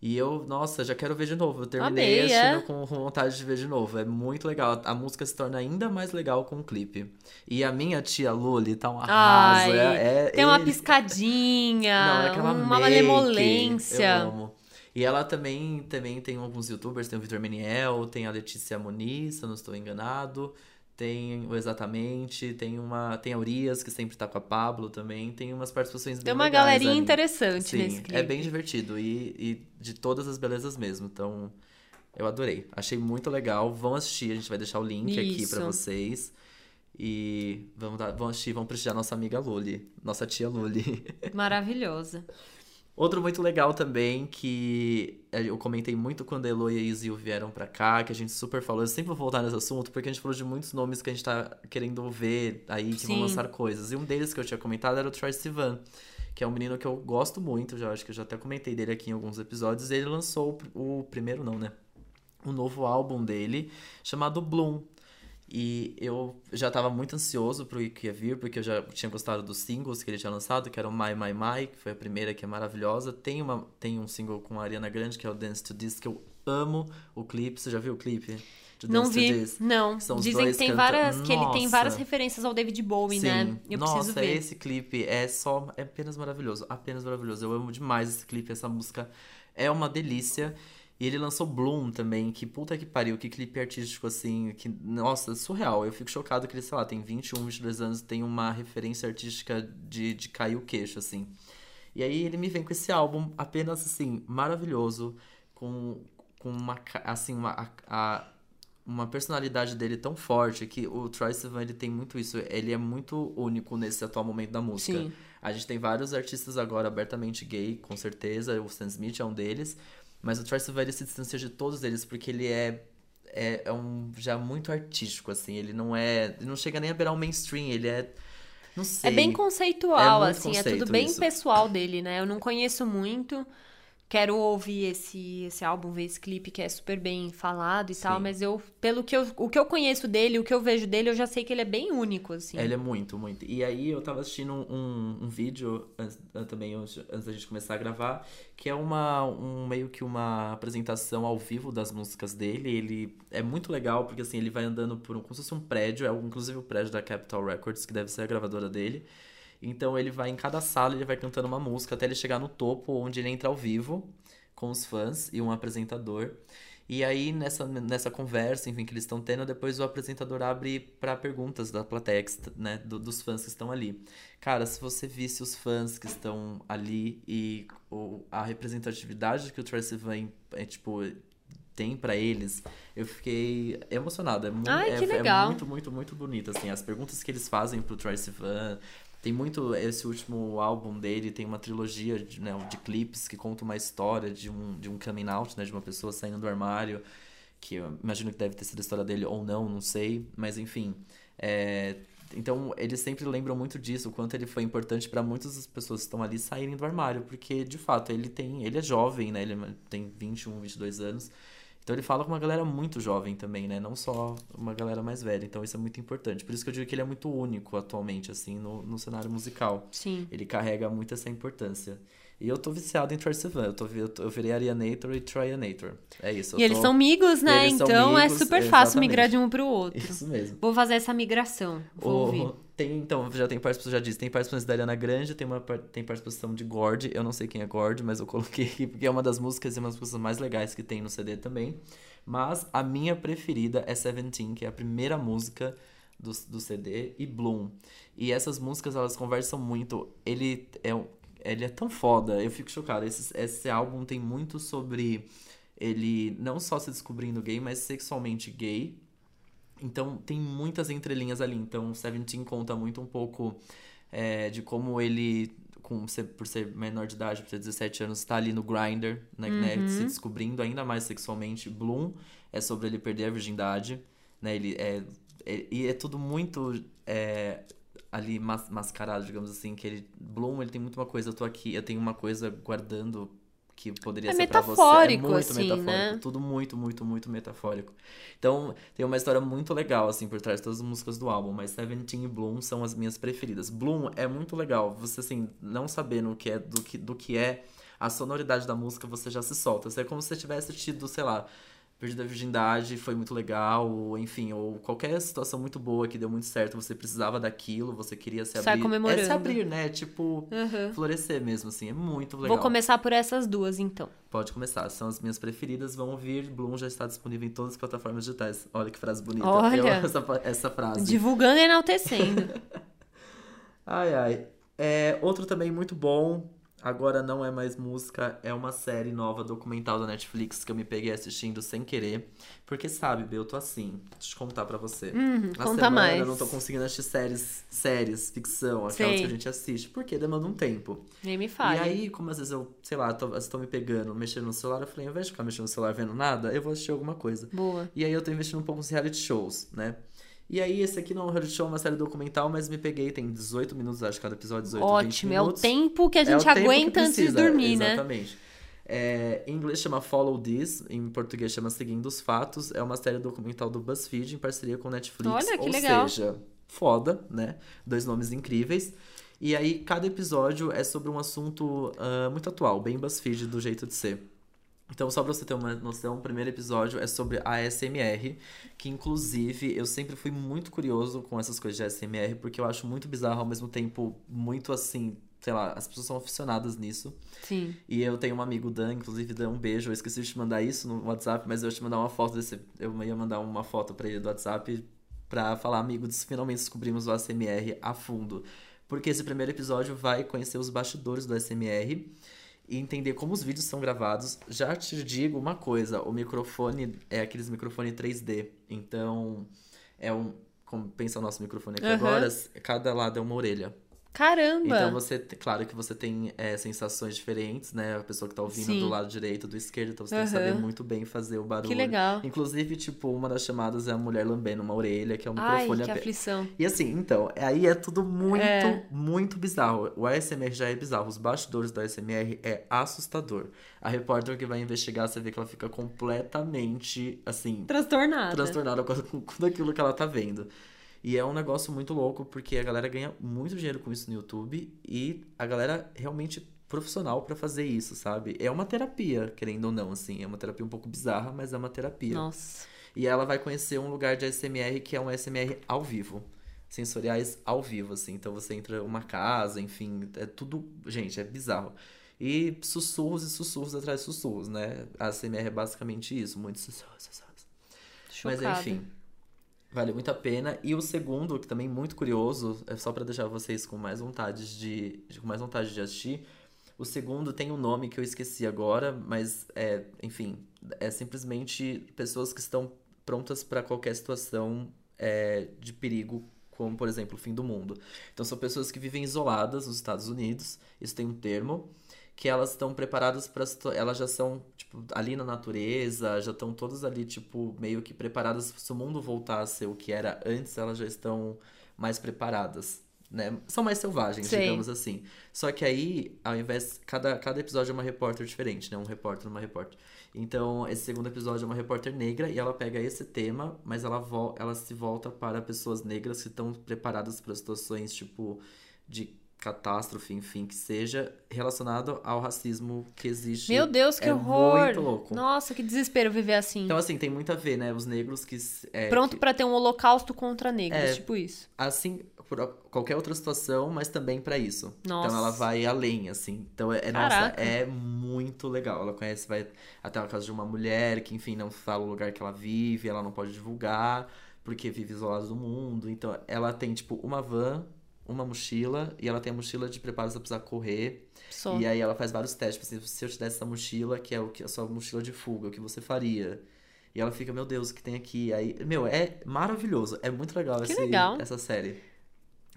E eu, nossa, já quero ver de novo. Eu terminei Amei, assistindo é? com vontade de ver de novo. É muito legal. A música se torna ainda mais legal com o clipe. E a minha tia Luli tá um arraso. Ai, é, é- Tem uma ele- piscadinha, não, é aquela uma make, malemolência. Eu amo. E ela também, também tem alguns youtubers, tem o Vitor Meniel, tem a Letícia Muniz, se eu não estou enganado. Tem o Exatamente, tem uma. Tem a Urias, que sempre tá com a Pablo também. Tem umas participações bem Tem uma galerinha ali. interessante Sim, nesse clipe. é bem divertido e, e de todas as belezas mesmo. Então, eu adorei. Achei muito legal. Vão assistir, a gente vai deixar o link aqui pra Isso. vocês. E vamos, dar, vamos assistir, vamos prestigiar nossa amiga Luli, nossa tia Luli. Maravilhosa. Outro muito legal também, que eu comentei muito quando a Elo e a Izzy vieram pra cá, que a gente super falou. Eu sempre vou voltar nesse assunto, porque a gente falou de muitos nomes que a gente tá querendo ver aí, que Sim. vão lançar coisas. E um deles que eu tinha comentado era o Troy Sivan, que é um menino que eu gosto muito, já acho que eu já até comentei dele aqui em alguns episódios. Ele lançou o, o primeiro, não, né? O novo álbum dele, chamado Bloom. E eu já estava muito ansioso pro que ia vir, porque eu já tinha gostado dos singles que ele tinha lançado, que era o My My My, que foi a primeira, que é maravilhosa. Tem, uma, tem um single com a Ariana Grande, que é o Dance to This, que eu amo o clipe. Você já viu o clipe? não vi, não. Dizem que tem várias, que ele tem várias referências ao David Bowie, né? Sim. né? Eu Nossa, preciso ver. esse clipe é só, é apenas maravilhoso, apenas maravilhoso. Eu amo demais esse clipe, essa música é uma delícia. E ele lançou Bloom também, que puta que pariu, que clipe artístico assim, que, nossa, surreal. Eu fico chocado que ele, sei lá, tem 21, 22 anos, tem uma referência artística de, de cair o queixo, assim. E aí ele me vem com esse álbum apenas, assim, maravilhoso, com, com uma, assim, uma, a, a, uma personalidade dele tão forte que o Troye Sivan, ele tem muito isso, ele é muito único nesse atual momento da música. Sim. A gente tem vários artistas agora abertamente gay, com certeza, o Stan Smith é um deles, mas o Troy Sivan se distancia de todos eles porque ele é, é, é, um já muito artístico, assim. Ele não é. Ele não chega nem a beirar o mainstream, ele é. Não sei. É bem conceitual, é assim, é tudo bem isso. pessoal dele, né? Eu não conheço muito quero ouvir esse, esse álbum, ver esse clipe que é super bem falado e Sim. tal, mas eu, pelo que eu, o que eu conheço dele, o que eu vejo dele, eu já sei que ele é bem único, assim. Ele é muito, muito. E aí eu tava assistindo um, um vídeo antes, também, antes da gente começar a gravar, que é uma, um, meio que uma apresentação ao vivo das músicas dele. Ele é muito legal, porque assim, ele vai andando por um, como se fosse um prédio, é inclusive o prédio da Capitol Records, que deve ser a gravadora dele. Então ele vai em cada sala, ele vai cantando uma música até ele chegar no topo, onde ele entra ao vivo com os fãs e um apresentador. E aí, nessa, nessa conversa, enfim, que eles estão tendo, depois o apresentador abre para perguntas da plateia, né, do, dos fãs que estão ali. Cara, se você visse os fãs que estão ali e a representatividade que o Tracy Van é, tipo, tem para eles, eu fiquei emocionada. É, Ai, é, que legal. é muito, muito, muito bonito, assim. As perguntas que eles fazem pro Tracy Van, tem muito. Esse último álbum dele tem uma trilogia de, né, de clipes que conta uma história de um, de um coming out, né? De uma pessoa saindo do armário. Que eu imagino que deve ter sido a história dele ou não, não sei. Mas enfim. É, então, eles sempre lembram muito disso, o quanto ele foi importante para muitas das pessoas que estão ali saírem do armário, porque de fato ele tem, ele é jovem, né? Ele tem 21, 22 anos. Então ele fala com uma galera muito jovem também, né? Não só uma galera mais velha. Então isso é muito importante. Por isso que eu digo que ele é muito único atualmente, assim, no, no cenário musical. Sim. Ele carrega muito essa importância. E eu tô viciado em Troy Sivan. Eu, tô, eu, eu virei Arianator e Troyanator. É isso. E eles são amigos, né? Então é super fácil migrar de um pro outro. Isso mesmo. Vou fazer essa migração. Vou o, ouvir. Tem, então, já tem participação, já disse, tem participação da Ariana Grande, tem, uma, tem participação de Gord, eu não sei quem é Gord, mas eu coloquei aqui porque é uma das músicas e uma das músicas mais legais que tem no CD também. Mas a minha preferida é Seventeen, que é a primeira música do, do CD, e Bloom. E essas músicas, elas conversam muito. Ele é, ele é tão foda, eu fico chocado. Esse, esse álbum tem muito sobre ele não só se descobrindo gay, mas sexualmente gay. Então tem muitas entrelinhas ali. Então Seventeen conta muito um pouco é, de como ele com, por ser menor de idade, por ter 17 anos, está ali no grinder, né, né, uhum. né, se descobrindo ainda mais sexualmente. Bloom é sobre ele perder a virgindade, né? Ele é, é e é tudo muito é, ali mas, mascarado, digamos assim, que ele Bloom, ele tem muito uma coisa, eu tô aqui, eu tenho uma coisa guardando que poderia é ser para você. É muito assim, metafórico. Né? Tudo muito, muito, muito metafórico. Então, tem uma história muito legal, assim, por trás de todas as músicas do álbum. Mas Seventeen e Bloom são as minhas preferidas. Bloom é muito legal. Você, assim, não sabendo o que é, do que, do que é a sonoridade da música, você já se solta. É como se você tivesse tido, sei lá Perdi a virgindade, foi muito legal, ou, enfim, ou qualquer situação muito boa que deu muito certo, você precisava daquilo, você queria se abrir. Sai comemorando. É se abrir, né? Tipo, uhum. florescer mesmo, assim, é muito legal. Vou começar por essas duas, então. Pode começar, são as minhas preferidas, vão ouvir. Bloom já está disponível em todas as plataformas digitais. Olha que frase bonita. Olha, essa, essa frase. Divulgando e enaltecendo. ai, ai. É, outro também muito bom, Agora não é mais música, é uma série nova documental da Netflix que eu me peguei assistindo sem querer. Porque sabe, Bê, eu tô assim, deixa eu contar pra você. Uhum, Na conta semana mais. eu não tô conseguindo assistir séries, séries, ficção, aquelas Sei. que a gente assiste. Porque demanda um tempo. Nem me fale. E aí, como às vezes eu, sei lá, tô, tô me pegando, mexendo no celular, eu falei, ao invés de ficar mexendo no celular vendo nada, eu vou assistir alguma coisa. Boa. E aí eu tô investindo um pouco nos reality shows, né? E aí, esse aqui não é um reality show, é uma série documental, mas me peguei, tem 18 minutos, acho, cada episódio, 18, 20 Ótimo. É o tempo que a É gente que aguenta antes de dormir, né? Exatamente. É, em inglês chama Follow This, em português chama Seguindo os Fatos. É uma série documental do BuzzFeed em parceria com Netflix. Olha, que ou legal. seja, foda, né? Dois nomes incríveis. E aí, cada episódio é sobre um assunto ah, muito atual, bem BuzzFeed do jeito de ser. Então, só pra você ter uma noção, o primeiro episódio é sobre a ASMR, que inclusive eu sempre fui muito curioso com essas coisas de ASMR, porque eu acho muito bizarro, ao mesmo tempo muito assim, sei lá, as pessoas são aficionadas nisso. Sim. E eu tenho um amigo Dan, inclusive Dan, um beijo. Eu esqueci de te mandar isso no WhatsApp, mas eu ia te mandar uma foto desse. Eu ia mandar uma foto pra ele do WhatsApp pra falar, amigo, finalmente descobrimos o ASMR a fundo. Porque esse primeiro episódio vai conhecer os bastidores do ASMR e entender como os vídeos são gravados. Já te digo uma coisa: o microfone é aqueles microfone 3D. Então, é um. Como pensa o nosso microfone aqui Aham. agora, cada lado é uma orelha. Caramba! Então você, claro que você tem é, sensações diferentes, né? A pessoa que tá ouvindo Sim. do lado direito, do esquerdo, então você tem que saber muito bem fazer o barulho. que legal. Inclusive, tipo, uma das chamadas é a mulher lambendo uma orelha, que é um Ai, microfone que aberto. aflição. E assim, então, aí é tudo muito, É. muito bizarro. O ASMR já é bizarro. Os bastidores do ASMR é assustador. A repórter que vai investigar, você vê que ela fica completamente, assim, Transtornada. transtornada com, com tudo aquilo que ela tá vendo. E é um negócio muito louco, porque a galera ganha muito dinheiro com isso no YouTube e a galera realmente profissional pra fazer isso, sabe? É uma terapia, querendo ou não, assim. É uma terapia um pouco bizarra, mas é uma terapia. Nossa. E ela vai conhecer um lugar de ASMR que é um ASMR ao vivo. Sensoriais ao vivo, assim. Então você entra uma casa, enfim, é tudo. Gente, é bizarro. E sussurros e sussurros atrás de sussurros, né? A ASMR é basicamente isso, muitos sussurros, sussurros. Mas Chocada. enfim, vale muito a pena. E o segundo, que também é muito curioso, é só pra deixar vocês com mais vontade de, com mais vontade de assistir. O segundo tem um nome que eu esqueci agora, mas é, enfim, é simplesmente pessoas que estão prontas pra qualquer situação é, de perigo, como por exemplo o fim do mundo. Então são pessoas que vivem isoladas nos Estados Unidos. Isso tem um termo que elas estão preparadas para elas já são tipo ali na natureza, já estão todas ali tipo meio que preparadas se o mundo voltar a ser o que era antes, elas já estão mais preparadas, né? São mais selvagens, Sei. digamos assim. Só que aí, ao invés cada cada episódio é uma repórter diferente, né? Um repórter, uma repórter. Então, esse segundo episódio é uma repórter negra e ela pega esse tema, mas ela ela se volta para pessoas negras que estão preparadas para situações tipo de catástrofe, enfim, que seja relacionado ao racismo que existe. Meu Deus, que é horror! muito louco. Nossa, que desespero viver assim. Então, assim, tem muito a ver, né? Os negros que. É, Pronto que- pra ter um holocausto contra negros, É. tipo isso. assim, por qualquer outra situação, mas também pra isso. Nossa. Então ela vai além, assim. Então é, é- nossa, é muito legal. Ela conhece, vai até a casa de uma mulher que, enfim, não fala o lugar que ela vive, ela não pode divulgar, porque vive isolada do mundo. Então ela tem, tipo, uma van, uma mochila, e ela tem a mochila de preparo ela precisar correr. Só. E aí ela faz vários testes, tipo assim, se eu te desse essa mochila, que é o que a sua mochila de fuga, o que você faria? E ela fica, meu Deus, o que tem aqui? Aí, meu, é maravilhoso, é muito legal, esse- legal. essa série.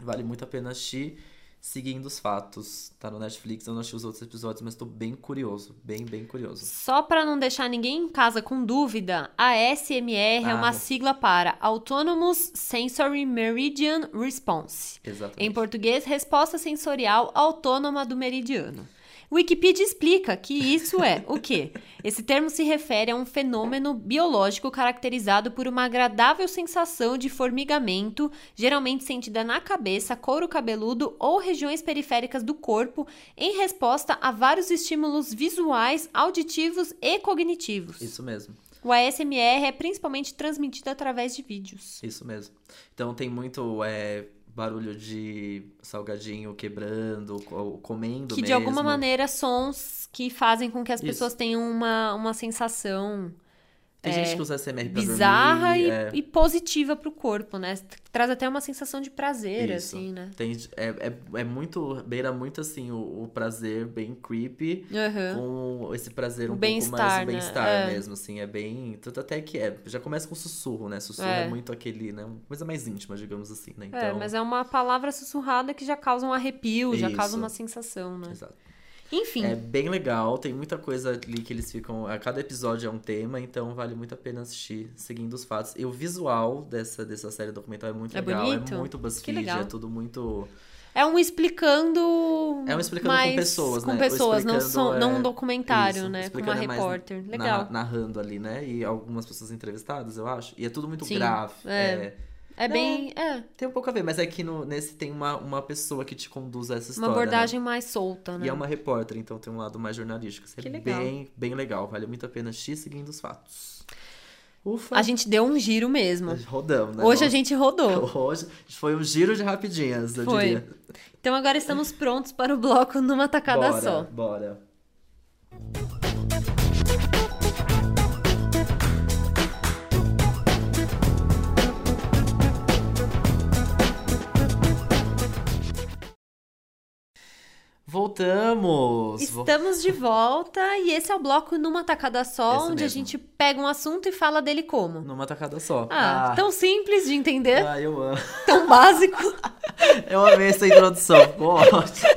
Vale muito a pena assistir seguindo os fatos. Tá no Netflix, eu não assisti os outros episódios, mas tô bem curioso, bem, bem curioso. Só pra não deixar ninguém em casa com dúvida, a ASMR é Ah. uma sigla para Autonomous Sensory Meridian Response. Exatamente. Em português, resposta sensorial autônoma do meridiano. Wikipedia explica que isso é o quê? Esse termo se refere a um fenômeno biológico caracterizado por uma agradável sensação de formigamento, geralmente sentida na cabeça, couro cabeludo ou regiões periféricas do corpo, em resposta a vários estímulos visuais, auditivos e cognitivos. Isso mesmo. O ASMR é principalmente transmitido através de vídeos. Isso mesmo. Então tem muito é, barulho de salgadinho quebrando, co- comendo Que de mesmo. alguma maneira sons que fazem com que as Isso. pessoas tenham uma, uma sensação Tem gente que usa SMR pra bizarra dormir, e, é. e positiva pro corpo, né? Traz até uma sensação de prazer, Isso. assim, né? Tem, é, é, é muito. Beira muito assim o, o prazer bem creepy Aham. com esse prazer O um pouco mais o né? bem-estar É. mesmo, assim. É bem. Tanto até que é. Já começa com sussurro, né? Sussurro é, É. muito aquele, né? Uma coisa mais íntima, digamos assim, né? Então. É, mas é uma palavra sussurrada que já causa um arrepio, já causa uma sensação, né? Exato. Enfim, É bem legal, tem muita coisa ali que eles ficam. A cada episódio é um tema, então vale muito a pena assistir seguindo os fatos. E o visual dessa, dessa série documental é muito É legal. bonito? É muito BuzzFeed, é tudo muito. é um explicando. É um explicando com pessoas, com né? Ou pessoas, não, explicando, só, não é, um documentário, isso, né? Com uma é repórter. Legal. narrando ali, né? E algumas pessoas entrevistadas, eu acho. E é tudo muito Sim, gráfico. é. é- É bem. É, Tem um pouco a ver, mas é que no, nesse tem uma, uma pessoa que te conduz a essa uma história. né? abordagem mais solta, né? E é uma repórter, então tem um lado mais jornalístico. Isso Que é legal. bem, bem legal. Vale muito a pena assistir seguindo os fatos. Ufa! A gente deu um giro mesmo. Rodamos, né? Hoje a Nossa. gente rodou. Hoje foi um giro de rapidinhas, eu Foi. diria. Então agora estamos prontos para o bloco numa tacada bora, só. bora. Voltamos! Vo- Estamos de volta e esse é o bloco numa tacada só, Esse onde a mesmo. gente pega um assunto e fala dele como. Numa tacada só. Ah, tão simples de entender, ah, eu amo. tão básico. Eu amei essa introdução. Ficou ótimo.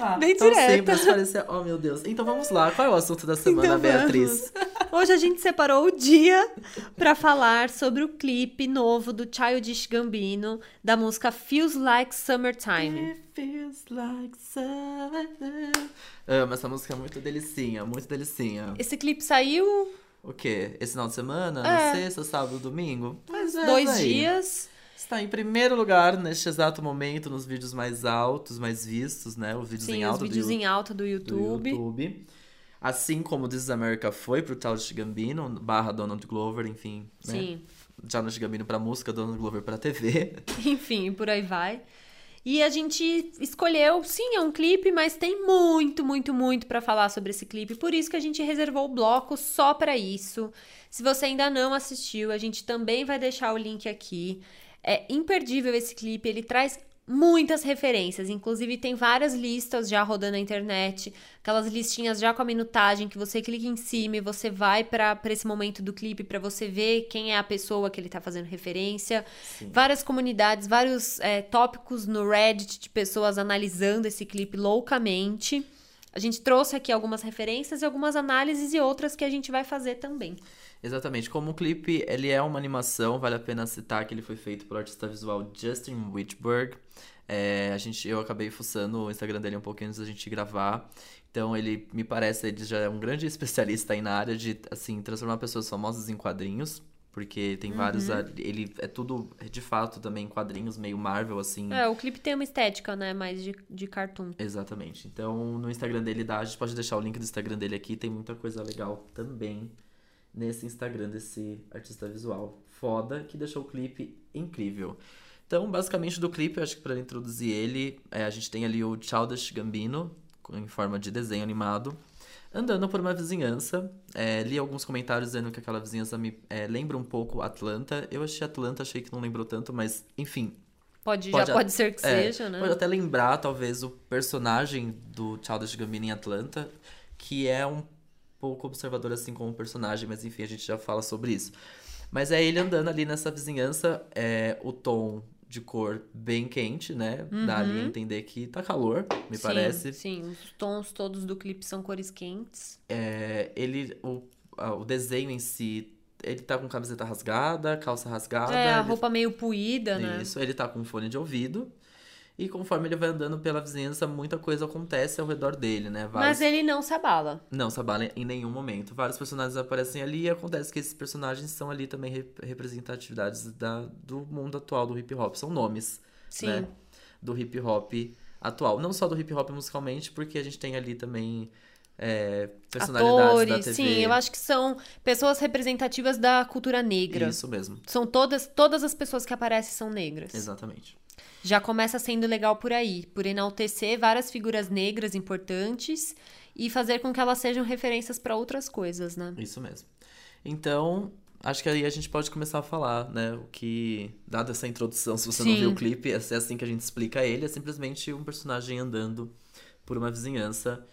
Ah, Bem tão direta. simples, parecia... Oh, meu Deus. Então vamos lá. Qual é o assunto da semana, Então Beatriz? Hoje a gente separou o dia pra falar sobre o clipe novo do Childish Gambino da música Feels Like Summertime. It feels like summer. Amo, essa música é muito delicinha, muito delicinha. Esse clipe saiu O quê? Esse final de semana? É. Sexta, sábado, domingo? É, dois daí. dias. Está em primeiro lugar neste exato momento nos vídeos mais altos, mais vistos, né? Os vídeos Sim, em os alta do, vídeos Yu- em alta do do YouTube. YouTube. Assim como This is America foi pro Childish Gambino, barra Donald Glover, enfim. Né? Sim. Childish Gambino pra música, Donald Glover pra TV. Enfim, por aí vai. E a gente escolheu, sim, é um clipe, mas tem muito, muito, muito pra falar sobre esse clipe. Por isso que a gente reservou o bloco só pra isso. Se você ainda não assistiu, a gente também vai deixar o link aqui. É imperdível esse clipe, ele traz muitas referências, inclusive tem várias listas já rodando na internet, aquelas listinhas já com a minutagem que você clica em cima e você vai pra esse momento do clipe pra você ver quem é a pessoa que ele tá fazendo referência. Sim. Várias comunidades, vários é, tópicos no Reddit de pessoas analisando esse clipe loucamente. A gente trouxe aqui algumas referências e algumas análises e outras que a gente vai fazer também. Exatamente. Como o clipe ele é uma animação, vale a pena citar que ele foi feito pelo artista visual Justin Witchberg. É, a gente, eu acabei fuçando o Instagram dele um pouquinho antes da gente gravar. Então ele me parece, ele já é um grande especialista aí na área de assim transformar pessoas famosas em quadrinhos. Porque tem vários. ali- Ele é tudo, de fato, também quadrinhos, meio Marvel, assim. É, o clipe tem uma estética, né, mais de, de cartoon. Exatamente. Então, no Instagram dele dá, a gente pode deixar o link do Instagram dele aqui, tem muita coisa legal também nesse Instagram desse artista visual foda que deixou o clipe incrível. Então, basicamente do clipe, eu acho que para introduzir ele, é, a gente tem ali o Childish Gambino em forma de desenho animado andando por uma vizinhança. É, li alguns comentários dizendo que aquela vizinhança me é, lembra um pouco Atlanta. Eu achei Atlanta, achei que não lembrou tanto, mas enfim, Pode, Pode já pode ser que é, seja, né? Pode até lembrar, talvez, o personagem do Childish Gambino em Atlanta, que é um pouco observador assim como personagem, mas enfim, a gente já fala sobre isso. Mas é ele andando ali nessa vizinhança, é o tom de cor bem quente, né? Dá ali a entender que tá calor, me Uhum. Sim, parece. Sim, os tons todos do clipe são cores quentes. É, ele, o, o desenho em si, ele tá com camiseta rasgada, calça rasgada. é, a ele- roupa meio puída, né? Isso, ele tá com fone de ouvido. E conforme ele vai andando pela vizinhança, muita coisa acontece ao redor dele, né? Vários... Mas ele não se abala. Não se abala em nenhum momento. Vários personagens aparecem ali e acontece que esses personagens são ali também rep- representatividades da, do mundo atual do hip hop. São nomes, Sim. né? Do hip hop atual. Não só do hip hop musicalmente, porque a gente tem ali também é, personalidades da Atores, TV. sim, eu acho que são pessoas representativas da cultura negra. Isso mesmo, São todas, todas as pessoas que aparecem são negras. exatamente. Já começa sendo legal por aí, por enaltecer várias figuras negras importantes e fazer com que elas sejam referências para outras coisas, né? Isso mesmo. Então, acho que aí a gente pode começar a falar, né? O que, dada essa introdução, se você não Sim. viu o clipe, é assim que a gente explica ele, é simplesmente um personagem andando por uma vizinhança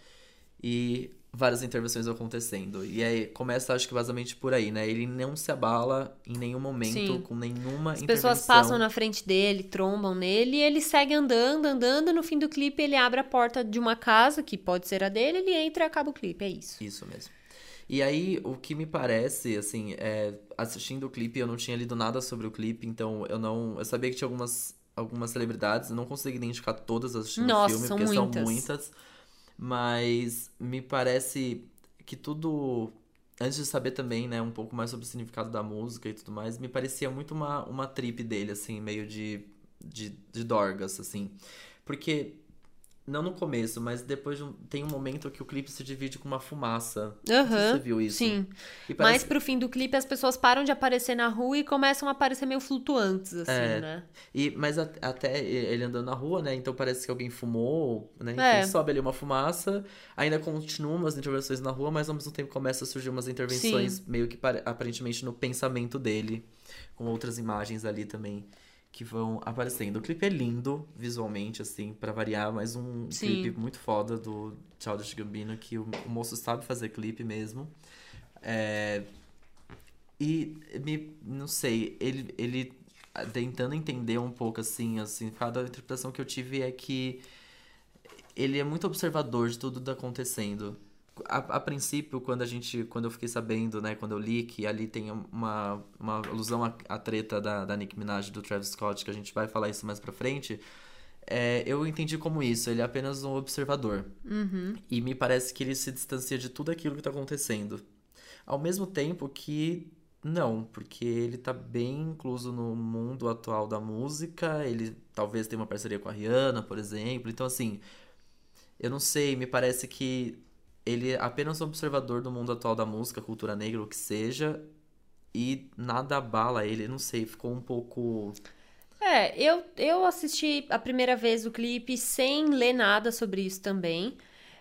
e várias intervenções acontecendo. E aí começa, acho que basicamente por aí, né? Ele não se abala em nenhum momento Sim. com nenhuma As intervenção. pessoas passam na frente dele, trombam nele, e ele segue andando, andando. No fim do clipe, ele abre a porta de uma casa, que pode ser a dele, ele entra e acaba o clipe. É isso. Isso mesmo. E aí, o que me parece, assim, é, assistindo o clipe, eu não tinha lido nada sobre o clipe, então eu não. Eu sabia que tinha algumas, algumas celebridades, eu não consegui identificar todas assistindo Nossa, o filme, são porque muitas. são muitas. Mas me parece que tudo. Antes de saber também, né, um pouco mais sobre o significado da música e tudo mais, me parecia muito uma, uma trip dele, assim, meio de, de, de Dorgas, assim. Porque, não no começo, mas depois de um- tem um momento que o clipe se divide com uma fumaça. Sei se você viu isso. Sim. E Mas parece- pro fim do clipe, as pessoas param de aparecer na rua e começam a aparecer meio flutuantes, assim, É. né? E, mas a- até ele andando na rua, né? Então parece que alguém fumou, né? É. sobe ali uma fumaça, ainda continuam umas intervenções na rua, mas ao mesmo tempo começa a surgir umas intervenções meio que pare- aparentemente no pensamento dele, com outras imagens ali também que vão aparecendo. O clipe é lindo visualmente, assim, pra variar, mas um Sim. clipe muito foda do Childish Gambino, que o, o moço sabe fazer clipe mesmo. É, E me, não sei, ele, ele ah, tentando entender um pouco assim, assim, cada interpretação que eu tive é que ele é muito observador de tudo que tá acontecendo. A, a princípio, quando a gente, quando eu fiquei sabendo, né, quando eu li que ali tem uma, uma alusão à, à treta da, da Nicki Minaj do Travis Scott, que a gente vai falar isso mais pra frente, é, eu entendi como isso, ele é apenas um observador. Uhum. E me parece que ele se distancia de tudo aquilo que tá acontecendo. Ao mesmo tempo que não, porque ele tá bem incluso no mundo atual da música, ele talvez tenha uma parceria com a Rihanna, por exemplo. Então, assim, eu não sei, me parece que ele é apenas um observador do mundo atual da música, cultura negra, o que seja, e nada abala ele, não sei, ficou um pouco. É, eu, eu assisti a primeira vez o clipe sem ler nada sobre isso também.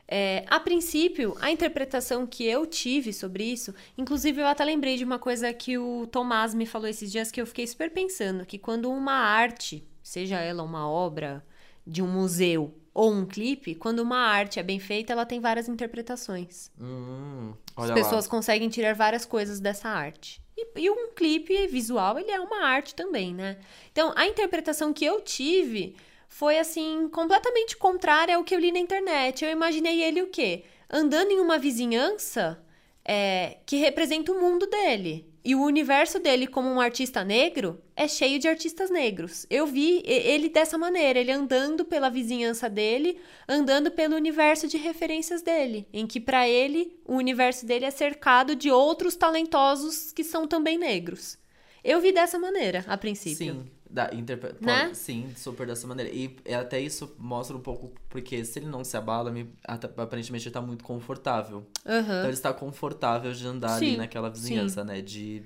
É, a princípio, a interpretação que eu tive sobre isso, inclusive eu até lembrei de uma coisa que o Tomás me falou esses dias que eu fiquei super pensando, que quando uma arte, seja ela uma obra de um museu ou um clipe, quando uma arte é bem feita, ela tem várias interpretações. Hum, As pessoas lá. conseguem tirar várias coisas dessa arte. E, e um clipe visual, ele é uma arte também, né? Então, a interpretação que eu tive foi, assim, completamente contrária ao que eu li na internet. Eu imaginei ele o quê? Andando em uma vizinhança é, que representa o mundo dele. E o universo dele, como um artista negro, é cheio de artistas negros. Eu vi ele dessa maneira, ele andando pela vizinhança dele, andando pelo universo de referências dele, em que para ele o universo dele é cercado de outros talentosos que são também negros. Eu vi dessa maneira, a princípio. Sim, da, interpre... Né? pode- sim, super dessa maneira. E é até isso mostra um pouco, porque se ele não se abala, me- aparentemente ele tá muito confortável. Então Aham. ele está confortável de andar Sim, ali naquela vizinhança, né? De,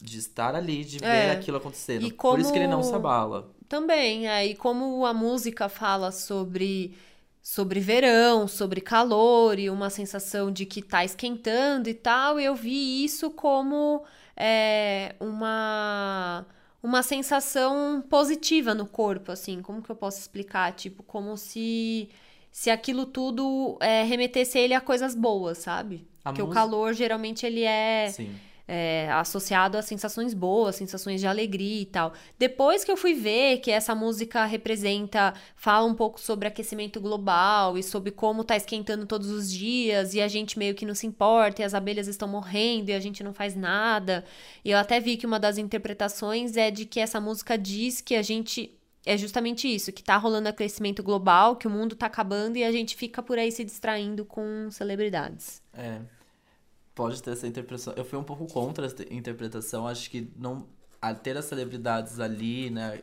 de estar ali, de É. ver aquilo acontecendo. E Por isso que ele não como- se abala. Também, é, e como a música fala sobre sobre verão, sobre calor e uma sensação de que tá esquentando e tal, eu vi isso como é, uma uma sensação positiva no corpo, assim, como que eu posso explicar? Tipo, como se se aquilo tudo é, remetesse ele a coisas boas, sabe? A Porque o calor geralmente ele é Sim. É, associado a sensações boas, sensações de alegria e tal. Depois que eu fui ver que essa música representa, fala um pouco sobre aquecimento global e sobre como tá esquentando todos os dias e a gente meio que não se importa e as abelhas estão morrendo e a gente não faz nada. E eu até vi que uma das interpretações é de que essa música diz que a gente é justamente isso, que tá rolando aquecimento global, que o mundo tá acabando e a gente fica por aí se distraindo com celebridades. É. Pode ter essa interpretação. Eu fui um pouco contra essa interpretação. Acho que não a ter as celebridades ali, né?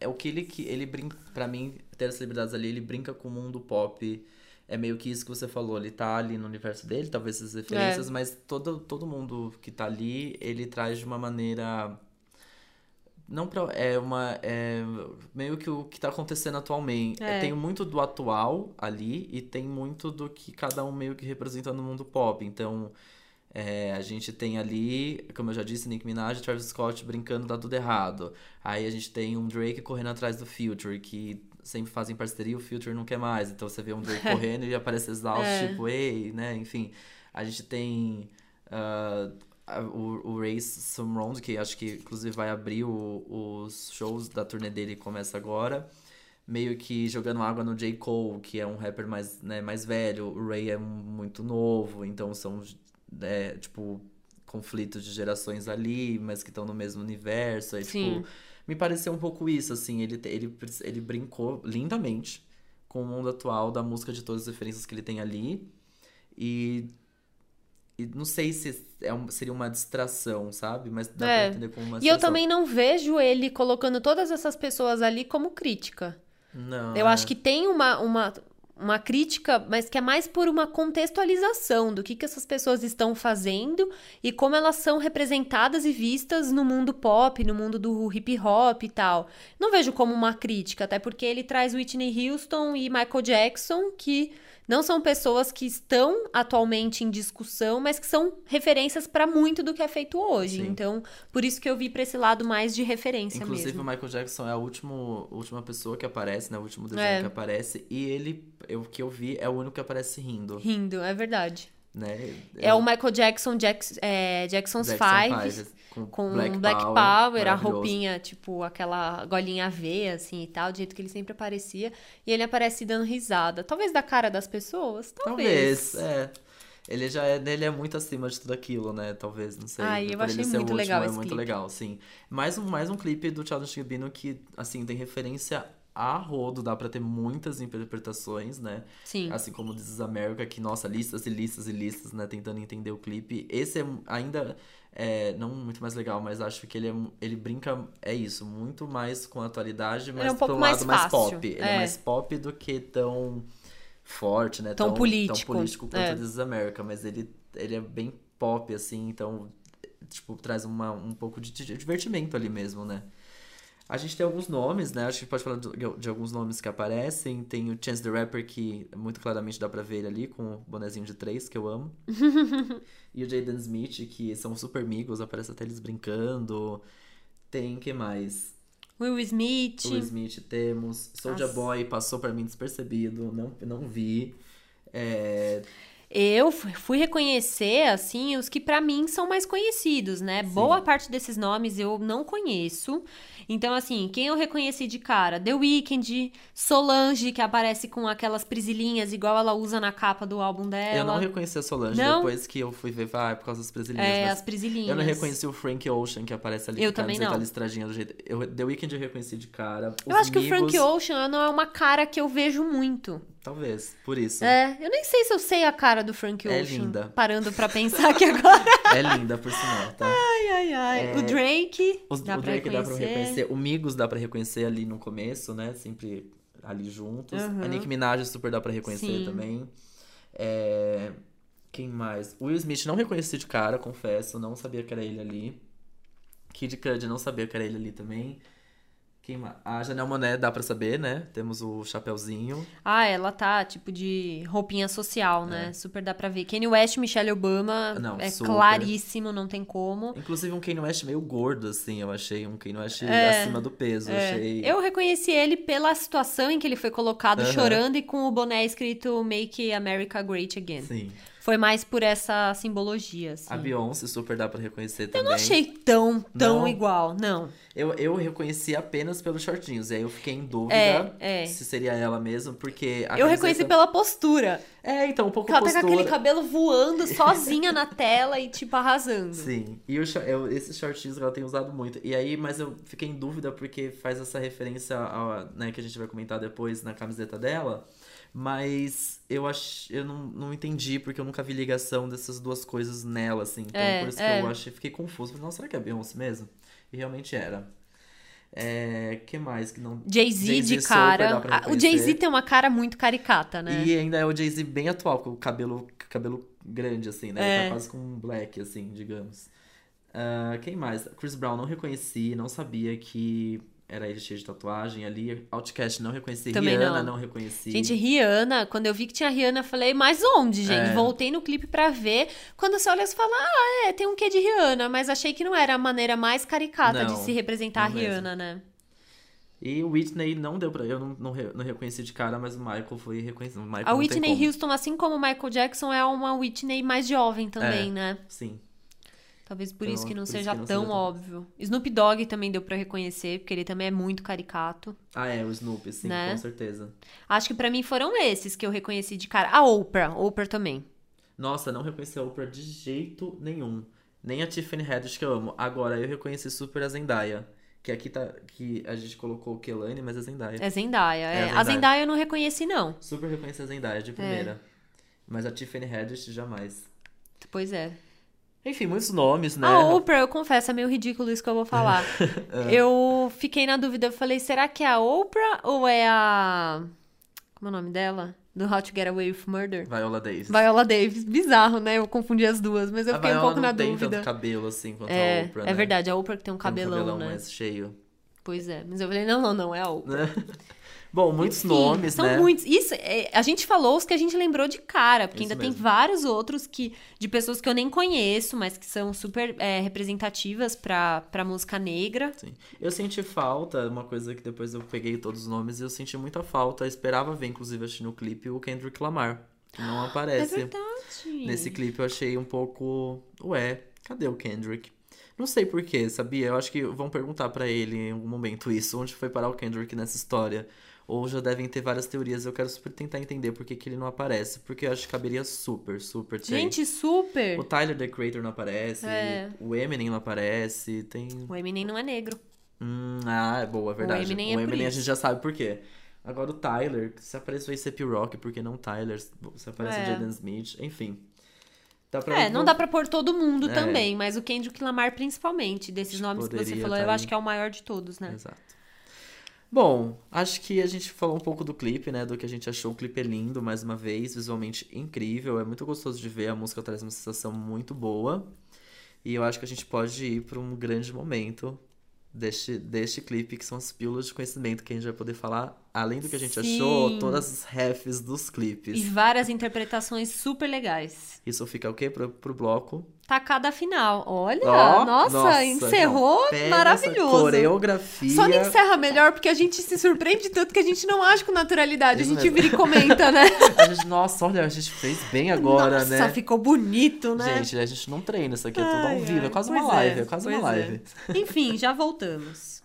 É o que ele que ele brinca, para mim, ter as celebridades ali, ele brinca com o mundo pop. É meio que isso que você falou, ele tá ali no universo dele, talvez essas referências, mas todo, todo mundo que tá ali, ele traz de uma maneira não pra, é uma é meio que o que tá acontecendo atualmente. É. Tem muito do atual ali e tem muito do que cada um meio que representa no mundo pop. Então, É, a gente tem ali, como eu já disse, Nick Minaj e Travis Scott brincando tá tudo errado. Aí a gente tem um Drake correndo atrás do Future, que sempre fazem parceria, o Future não quer mais. Então você vê um Drake correndo e aparece exausto, É. tipo, ei, né? Enfim. A gente tem a- o, o Race Sumrond, que acho que inclusive vai abrir o- os shows da turnê dele, começa agora. Meio que jogando água no J. Cole, que é um rapper mais, né, mais velho. O Ray é muito novo, então são, é, tipo, conflitos de gerações ali, mas que estão no mesmo universo. Aí, Sim. tipo, me pareceu um pouco isso, assim. Ele, ele, ele brincou lindamente com o mundo atual da música de todas as referências que ele tem ali. E, e não sei se é um- seria uma distração, sabe? Mas dá É. pra entender como uma E eu também não vejo ele colocando todas essas pessoas ali como crítica. Não, Eu é. acho que tem uma, uma, uma crítica, mas que é mais por uma contextualização do que, que essas pessoas estão fazendo e como elas são representadas e vistas no mundo pop, no mundo do hip hop e tal. Não vejo como uma crítica, até porque ele traz Whitney Houston e Michael Jackson, que não são pessoas que estão atualmente em discussão, mas que são referências para muito do que é feito hoje. Sim. Então, por isso que eu vi para esse lado mais de referência Inclusive, mesmo. o Michael Jackson é a último, última pessoa que aparece, né? O último desenho É. que aparece. E ele, o que eu vi, é o único que aparece rindo, Rindo, é verdade. Né? É o Michael Jackson, Jackson, é, Jackson's Jackson com, com Black, Black, Power, Power, a roupinha, tipo, aquela golinha V, assim, e tal, do jeito que ele sempre aparecia. E ele aparece dando risada. Talvez da cara das pessoas? Talvez. Talvez, é. Ele já é, ele é muito acima de tudo aquilo, né? Talvez, não sei. Ai, eu Por achei ele ser o muito último, legal é esse muito clipe. legal, sim. Mais um, mais um clipe do Childish Gambino que, assim, tem referência a rodo, dá pra ter muitas interpretações, né? Sim. Assim como This is America, que, nossa, listas e listas e listas, né? Tentando entender o clipe. Esse é ainda, é, não muito mais legal, mas acho que ele, é, ele brinca, é isso, muito mais com a atualidade, mas é um pouco mais lado mais pop. Ele é. é mais pop do que tão forte, né? Tão político, Tão político quanto é. This is America, mas ele, ele é bem pop, assim, então, tipo, traz uma, um pouco de divertimento ali mesmo, né? A gente tem alguns nomes, né? Acho que pode falar de, de alguns nomes que aparecem. Tem o Chance the Rapper, que muito claramente dá pra ver ele ali, com o bonezinho de três, que eu amo. e o Jaden Smith, que são super amigos, aparece até eles brincando. Tem, que mais? Will Smith. Will Smith temos. Soulja. Boy passou pra mim despercebido, não, não vi. É, Eu fu- fui reconhecer, assim, os que pra mim são mais conhecidos, né? Boa parte desses nomes eu não conheço. Então, assim, quem eu reconheci de cara? The Weeknd, Solange, que aparece com aquelas prisilinhas igual ela usa na capa do álbum dela. Eu não reconheci a Solange Não? depois que eu fui ver, ah, é por causa das brasileiras. É, as prisilinhas. Eu não reconheci o Frank Ocean que aparece ali Eu a também não. listradinha do jeito. Eu, The Weeknd eu reconheci de cara. Eu acho que o Frank Ocean não é uma cara que eu vejo muito. Talvez, por isso. É, eu nem sei se eu sei a cara do Frank É Ocean. linda. Parando pra pensar aqui agora. É linda, por sinal, tá? Ai, ai, ai. É, O Drake, Os, dá o pra Drake dá pra reconhecer. reconhecer. O Migos dá pra reconhecer ali no começo, né? Sempre ali juntos. Uhum. A Nicki Minaj super dá pra reconhecer Sim. também. É, Quem mais? O Will Smith não reconheci de cara, confesso. Não sabia que era ele ali. Kid Cudi não sabia que era ele ali também. Quem? A Janelle Monáe dá pra saber, né? Temos o chapeuzinho. Ah, ela tá, tipo, de roupinha social, né? Super dá pra ver. Kanye West, Michelle Obama, É. Não, é super. claríssimo, não tem como. Inclusive um Kanye West meio gordo, assim, eu achei. Um Kanye West É, acima do peso. É, Achei. Eu reconheci ele pela situação em que ele foi colocado chorando e com o boné escrito Make America Great Again. Sim. Foi mais por essa simbologia, assim. A Beyoncé super dá pra reconhecer também. Eu não achei tão, tão Não? igual, não. Eu, eu reconheci apenas pelos shortinhos. E aí eu fiquei em dúvida É, é. se seria ela mesmo, porque. Eu reconheci pela postura. É, então, um pouco Ela tá com postura. aquele cabelo voando sozinha na tela e, tipo, arrasando. Sim. E o, eu, esses shortinhos ela tem usado muito. E aí, mas eu fiquei em dúvida porque faz essa referência ao, né, que a gente vai comentar depois na camiseta dela. Mas eu ach, eu não, não entendi, porque eu nunca vi ligação dessas duas coisas nela, assim. Então, É, por isso é. que eu achei, fiquei confuso. Falei, nossa, será que é Beyoncé mesmo? E realmente era. É, que mais que não. Jay-Z Jay-Z de super cara. Ah, O Jay-Z tem uma cara muito caricata, né? E ainda é o Jay-Z bem atual, com o cabelo, cabelo grande, assim, né? Ele É. tá quase com um black, assim, digamos. Ah, quem mais? Chris Brown não reconheci, não sabia que era ele cheio de tatuagem ali. Outcast não reconheci. Também Rihanna não. não, reconheci. Gente, Rihanna, quando eu vi que tinha Rihanna, eu falei, mas onde, gente? É. Voltei no clipe pra ver. Quando você olha, você fala, ah, é, tem um quê de Rihanna, mas achei que não era a maneira mais caricata de Não, se representar a não mesmo. Rihanna, né? E o Whitney não deu pra. Eu não, não, não reconheci de cara, mas o Michael foi reconhecido. Michael A Whitney. Houston, assim como o Michael Jackson, é uma Whitney mais jovem também, É. né? Sim. Talvez por Então, isso que não seja que não tão óbvio. Snoop Dogg também deu pra reconhecer, porque ele também é muito caricato. Ah, é, o Snoopy, sim, Né? com certeza. Acho que pra mim foram esses que eu reconheci de cara. A Oprah, Oprah também. Nossa, não reconheci a Oprah de jeito nenhum. Nem a Tiffany Haddish, que eu amo. Agora, eu reconheci super a Zendaya. Que aqui tá. Que a gente colocou o Kelane, mas a Zendaya. É Zendaya. É a É. A Zendaya. Zendaya eu não reconheci, não. Super reconheci a Zendaya de primeira. Mas a Tiffany Haddish, jamais. Pois é. Enfim, muitos nomes, né? A Oprah, eu confesso, é meio ridículo isso que eu vou falar. Eu fiquei na dúvida, eu falei, será que é a Oprah ou é a. Como é o nome dela? Do How to Get Away with Murder? Viola Davis. Viola Davis. Bizarro, né? Eu confundi as duas, mas eu a fiquei um Viola pouco não na tem dúvida. tanto cabelo assim quanto a É, Oprah, é né? verdade, a Oprah que tem um Tem um cabelão, cabelão né? mais cheio. Pois é, mas eu falei, não, não, não, é a Oprah. Bom, muitos Enfim, nomes, são né? muitos. Isso, é, a gente falou os que a gente lembrou de cara, porque Isso ainda tem mesmo. vários outros que de pessoas que eu nem conheço, mas que são super é, representativas pra, pra música negra. Sim. Eu senti falta, uma coisa que depois eu peguei todos os nomes e eu senti muita falta. Eu esperava ver, inclusive, assistindo o clipe, o Kendrick Lamar. Que não É aparece. verdade. Nesse clipe eu achei um pouco. Ué, cadê o Kendrick? Não sei porquê, sabia? Eu acho que vão perguntar pra ele em algum momento isso. Onde foi parar o Kendrick nessa história? Ou já devem ter várias teorias. Eu quero super tentar entender por que, que ele não aparece. Porque eu acho que caberia super, super ter. Gente, super. O Tyler, The Creator, não aparece. É. O Eminem não aparece. Tem. O Eminem não é negro. Hum, ah, é boa, é verdade. O Eminem Eminem, é a gente já sabe por quê. Agora o Tyler, se aparece o A$AP Rock, por que não Tyler? Se aparece o É. Jaden Smith, enfim. Dá pra É, não dá pra pôr todo mundo É. também, mas o Kendrick Lamar principalmente, desses nomes que você Poderia falou, tá eu aí. acho que é o maior de todos, né? Exato. Bom, acho que a gente falou um pouco do clipe, né? Do que a gente achou. O clipe é lindo, mais uma vez, visualmente incrível. É muito gostoso de ver. A música traz uma sensação muito boa. E eu acho que a gente pode ir para um grande momento deste, deste clipe, que são as pílulas de conhecimento que a gente vai poder falar, além do que a gente Sim. achou, todas as refs dos clipes. E várias interpretações super legais. Isso fica o quê? Pro, pro bloco. Tacada final. Olha, Ó, nossa, encerrou então, pega maravilhoso. Essa coreografia. Só não encerra melhor porque a gente se surpreende tanto que a gente não age com naturalidade. Isso a gente mesmo. vira e comenta, né? Gente, nossa, olha, a gente fez bem agora, Nossa, né? ficou bonito, né? Gente, a gente não treina, isso aqui é tudo ao vivo, ai, é quase pois uma live, é, quase uma pois é. live. Enfim, já voltamos.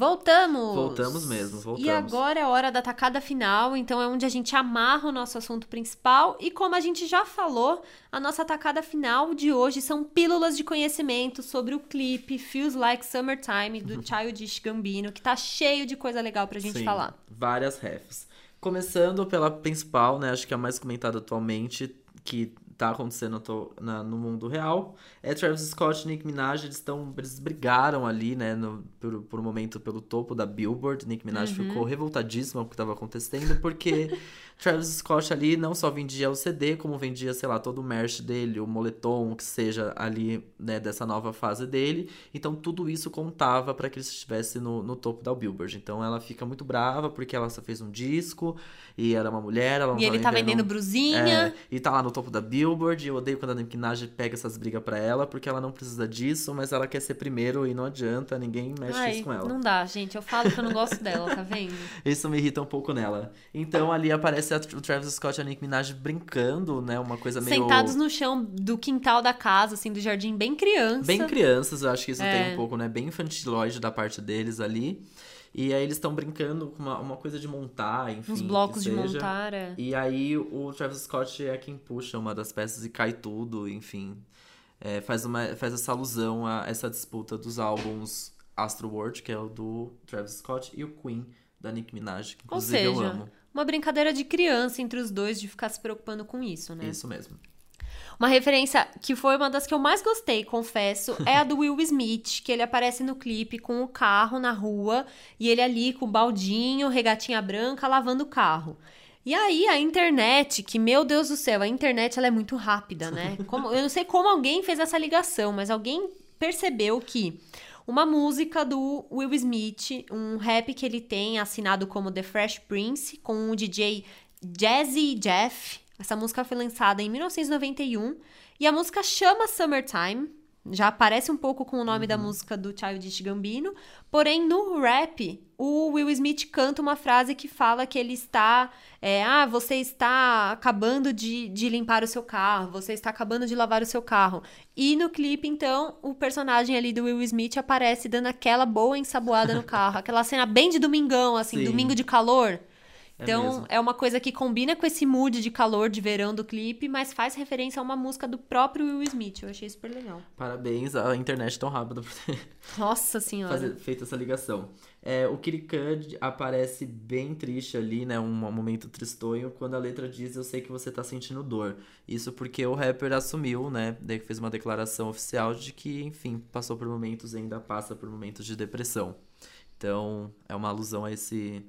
Voltamos! Voltamos mesmo, voltamos. E agora é a hora da tacada final, então é onde a gente amarra o nosso assunto principal. E como a gente já falou, a nossa tacada final de hoje são pílulas de conhecimento sobre o clipe Feels Like Summertime do Childish Gambino, que tá cheio de coisa legal pra gente Sim, falar. Várias refs. Começando pela principal, né? Acho que é a mais comentada atualmente, que tá acontecendo to- na- no mundo real. É Travis Scott e Nicki Minaj, eles estão. Eles brigaram ali, né? No, por, por um momento pelo topo da Billboard. Nicki Minaj Uhum. ficou revoltadíssima com o que estava acontecendo, porque Travis Scott ali não só vendia o CD, como vendia, sei lá, todo o merch dele, o moletom, o que seja ali, né, dessa nova fase dele. Então tudo isso contava para que ele estivesse no, no topo da Billboard. Então ela fica muito brava porque ela só fez um disco e era uma mulher, ela não E ele tá vendendo É, brusinha. e tá lá no topo da Billboard. E eu odeio quando a Nicki Minaj pega essas brigas pra ela, porque ela não precisa disso, mas ela quer ser primeiro e não adianta, ninguém mexe Ai, isso com ela. não dá, gente. Eu falo que eu não gosto dela, tá vendo? Isso me irrita um pouco nela. Então ali aparece o Travis Scott e a Nicki Minaj brincando, né? Uma coisa meio. Sentados no chão do quintal da casa, assim, do jardim, bem criança. Bem crianças, eu acho que isso É. tem um pouco, né? Bem infantiloide da parte deles ali. E aí eles estão brincando com uma, uma coisa de montar, enfim. Uns blocos de montar. é. E aí o Travis Scott é quem puxa uma das peças e cai tudo, enfim. É, faz, uma, faz essa alusão a essa disputa dos álbuns Astroworld, que é o do Travis Scott, e o Queen, da Nicki Minaj, que Ou inclusive eu seja, amo. uma brincadeira de criança entre os dois de ficar se preocupando com isso, né? Isso mesmo. Uma referência que foi uma das que eu mais gostei, confesso, é a do Will Smith, que ele aparece no clipe com o carro na rua e ele ali com o baldinho, regatinha branca, lavando o carro. E aí a internet, que meu Deus do céu, a internet ela é muito rápida, né? Como, eu não sei como alguém fez essa ligação, mas alguém percebeu que uma música do Will Smith, um rap que ele tem assinado como The Fresh Prince, com o DJ Jazzy Jeff. Essa música foi lançada em 1991 e a música chama Summertime. Já aparece um pouco com o nome uhum. da música do Childish Gambino. Porém, no rap, o Will Smith canta uma frase que fala que ele está. É, ah, você está acabando de, de limpar o seu carro, você está acabando de lavar o seu carro. E no clipe, então, o personagem ali do Will Smith aparece dando aquela boa ensaboada no carro. aquela cena bem de domingão, assim, Sim. domingo de calor. É então, é, é, uma coisa que combina com esse mood de calor de verão do clipe, mas faz referência a uma música do próprio Will Smith. Eu achei super legal. Parabéns à internet tão rápida por ter Nossa senhora. Fazer, feito essa ligação. É, o Kirikand aparece bem triste ali, né? Um momento tristonho, quando a letra diz Eu sei que você tá sentindo dor. Isso porque o rapper assumiu, né? Daí fez uma declaração oficial de que, enfim, passou por momentos e ainda passa por momentos de depressão. Então, é uma alusão a esse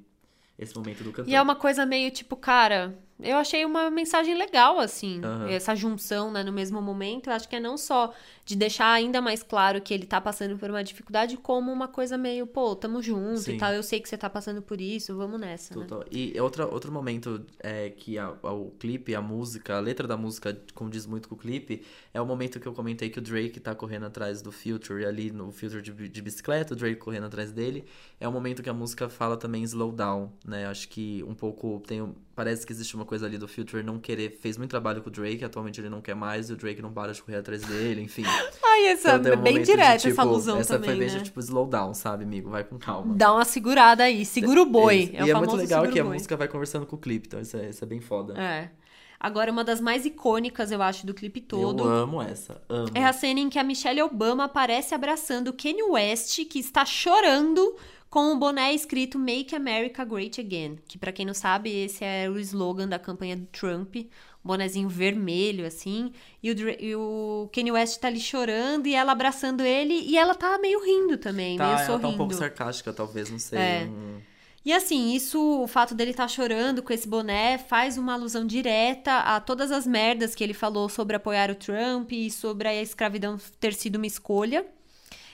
esse momento do cantor. E é uma coisa meio tipo, cara, eu achei uma mensagem legal, assim, uhum. essa junção, né, no mesmo momento. Eu acho que é não só de deixar ainda mais claro que ele tá passando por uma dificuldade, como uma coisa meio, pô, tamo junto Sim. e tal, eu sei que você tá passando por isso, vamos nessa. Né? Total. Né? E outra, outro momento é que a, a, o clipe, a música, a letra da música condiz muito com o clipe, é o momento que eu comentei que o Drake tá correndo atrás do Future ali no Future de, de bicicleta, o Drake correndo atrás dele. É o momento que a música fala também slow down, né? Acho que um pouco tem parece que existe uma coisa ali do Future não querer. Fez muito trabalho com o Drake, atualmente ele não quer mais, e o Drake não para de correr atrás dele, enfim. Ai, essa então, é um bem direta tipo, essa alusão essa também. Essa foi bem né? tipo slow down, sabe, amigo? Vai com calma. Dá uma segurada aí, segura o boi. É, é e é muito legal que a música vai conversando com o clipe, então isso é, isso é bem foda. É. Agora, uma das mais icônicas, eu acho, do clipe todo. Eu amo essa, amo. É a cena em que a Michelle Obama aparece abraçando Kanye West, que está chorando com o boné escrito Make America Great Again, que para quem não sabe, esse é o slogan da campanha do Trump, um bonezinho vermelho assim, e o, e o Kanye West tá ali chorando e ela abraçando ele e ela tá meio rindo também, tá, meio ela sorrindo. tá um pouco sarcástica, talvez, não sei. É. Um... E assim, isso, o fato dele estar tá chorando com esse boné faz uma alusão direta a todas as merdas que ele falou sobre apoiar o Trump e sobre a escravidão ter sido uma escolha.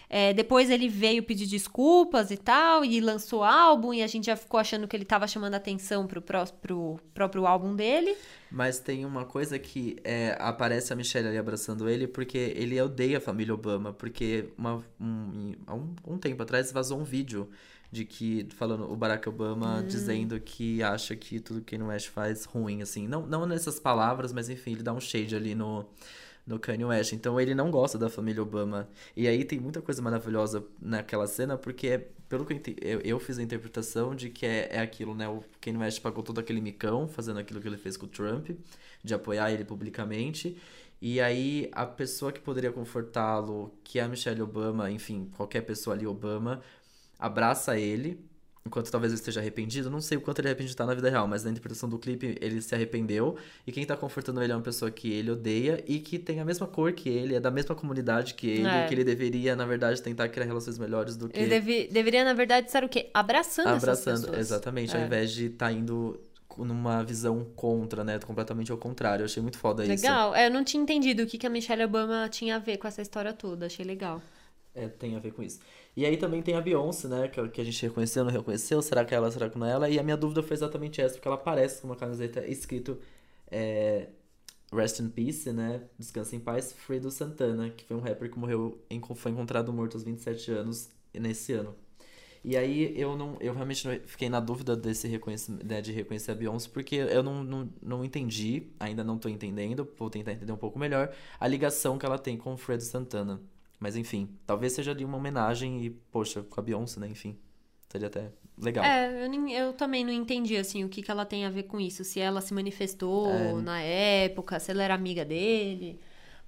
É, depois ele veio pedir desculpas e tal, e lançou álbum, e a gente já ficou achando que ele tava chamando atenção pro, pro, pro próprio álbum dele. Mas tem uma coisa que é, aparece a Michelle ali abraçando ele, porque ele odeia a família Obama, porque uma, um, um, um tempo atrás vazou um vídeo de que falando o Barack Obama hum. dizendo que acha que tudo que Kanye West faz ruim assim não não nessas palavras mas enfim ele dá um shade ali no no Kanye West. Então ele não gosta da família Obama. E aí tem muita coisa maravilhosa naquela cena, porque pelo que eu, eu, eu, fiz a interpretação de que é, é aquilo, né? O Kanye West pagou todo aquele micão fazendo aquilo que ele fez com o Trump, de apoiar ele publicamente. E aí a pessoa que poderia confortá-lo, que é a Michelle Obama, enfim, qualquer pessoa ali Obama, abraça ele enquanto talvez ele esteja arrependido, não sei o quanto ele é arrependido tá na vida real, mas na interpretação do clipe ele se arrependeu e quem tá confortando ele é uma pessoa que ele odeia e que tem a mesma cor que ele, é da mesma comunidade que ele, é. que ele deveria, na verdade, tentar criar relações melhores do que... Ele deve, deveria, na verdade, estar o quê? Abraçando Abraçando, exatamente, é. ao invés de estar tá indo numa visão contra, né? Completamente ao contrário. Eu achei muito foda legal. isso. Legal. É, eu não tinha entendido o que, que a Michelle Obama tinha a ver com essa história toda. Achei legal. É, tem a ver com isso. E aí também tem a Beyoncé, né? Que, que a gente reconheceu, não reconheceu. Será que é ela, será que não é ela? E a minha dúvida foi exatamente essa, porque ela aparece com uma camiseta escrito é, Rest in Peace, né? Descansa em paz, Fredo Santana, que foi um rapper que morreu, em, foi encontrado morto aos 27 anos nesse ano. E aí eu não, eu realmente não, fiquei na dúvida desse reconhecimento, né, de reconhecer a Beyoncé, porque eu não, não, não entendi, ainda não tô entendendo, vou tentar entender um pouco melhor, a ligação que ela tem com o Fredo Santana. Mas enfim, talvez seja ali uma homenagem e, poxa, com a Beyoncé, né? Enfim, seria até legal. É, eu, nem, eu também não entendi, assim, o que, que ela tem a ver com isso. Se ela se manifestou é... na época, se ela era amiga dele.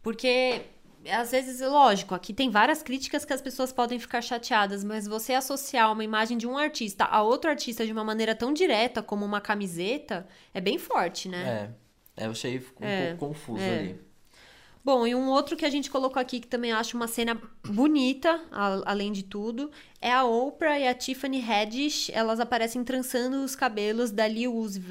Porque, às vezes, lógico, aqui tem várias críticas que as pessoas podem ficar chateadas, mas você associar uma imagem de um artista a outro artista de uma maneira tão direta como uma camiseta é bem forte, né? É, é eu achei um é, pouco confuso é. ali. Bom, e um outro que a gente colocou aqui que também acho uma cena bonita, a- além de tudo, é a Oprah e a Tiffany Haddish. Elas aparecem trançando os cabelos da Lil Uzi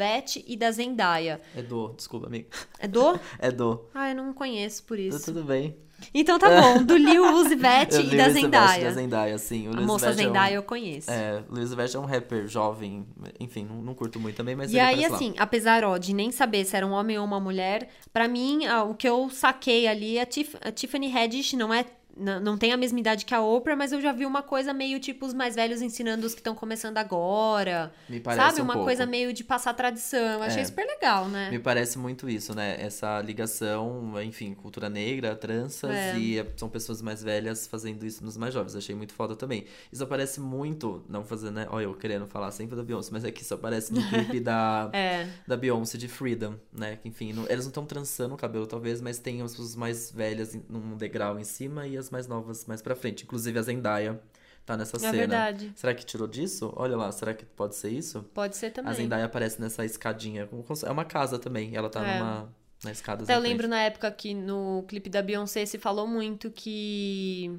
e da Zendaya. É do, desculpa, amigo. É do? É do. Ah, eu não conheço por isso. Tudo bem. Então tá bom, do Lil Uzi e da Zendaya. da Zendaya, sim. O A moça Vert é um- Zendaya eu conheço. É, Luiz Vert é um rapper jovem, enfim, não, não curto muito também, mas E aí, aparece lá. assim, apesar ó, de nem saber se era um homem ou uma mulher, pra mim, ah, o que eu saquei ali, a, Tif- a Tiffany Haddish não é. Não, tem a mesma idade que a Oprah, mas eu já vi uma coisa meio tipo os mais velhos ensinando os que estão começando agora. Me parece sabe? um Uma pouco. coisa meio de passar tradição. Eu achei É. super legal, né? Me parece muito isso, né? Essa ligação, enfim, cultura negra, tranças É. e são pessoas mais velhas fazendo isso nos mais jovens. Achei muito foda também. Isso aparece muito, não fazendo, né? Olha, eu querendo falar sempre da Beyoncé, mas é que isso aparece no clipe da, É. da Beyoncé de Freedom, né? Que, enfim, não- eles não estão trançando o cabelo, talvez, mas tem as pessoas mais velhas num degrau em cima e as mais novas mais pra frente. Inclusive a Zendaya tá nessa É cena. verdade. Será que tirou disso? Olha lá, será que pode ser isso? Pode ser também. A Zendaya aparece nessa escadinha. É uma casa também. Ela tá É. numa. Na escada Até eu lembro na época que no clipe da Beyoncé se falou muito que.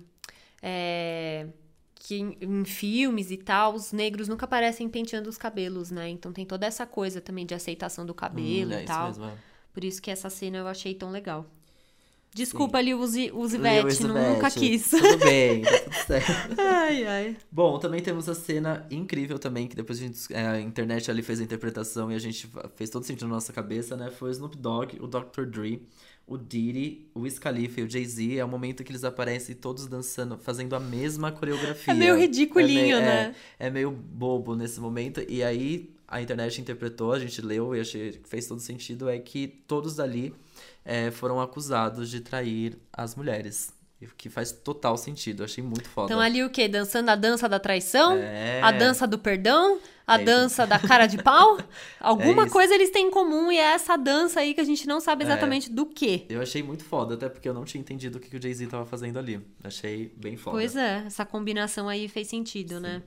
é, que em, em filmes e tal, os negros nunca aparecem penteando os cabelos, né? Então tem toda essa coisa também de aceitação do cabelo é e isso tal. mesmo. É. Por isso que essa cena eu achei tão legal. Desculpa ali o Vert. nunca quis. Tudo bem, tá tudo certo. ai, ai. Bom, também temos a cena incrível também, que depois a, gente, é, a internet ali fez a interpretação e a gente fez todo sentido na nossa cabeça, né? Foi o Snoop Dogg, o Dr. Dre, o Diddy, o Wiz Khalifa e o Jay-Z. É o momento que eles aparecem todos dançando, fazendo a mesma coreografia. É meio ridiculinho, É meio- né? É, é meio bobo nesse momento. E aí a internet interpretou, a gente leu e achei que fez todo sentido, é que todos dali é, foram acusados de trair as mulheres. O que faz total sentido, eu achei muito foda. Então ali o quê? Dançando a dança da traição? É. A dança do perdão? A É dança da cara de pau? Alguma isso. coisa eles têm em comum e é essa dança aí que a gente não sabe exatamente do que. Eu achei muito foda, até porque eu não tinha entendido o que que o Jay-Z tava fazendo ali. Achei bem foda. Pois é, essa combinação aí fez sentido, né?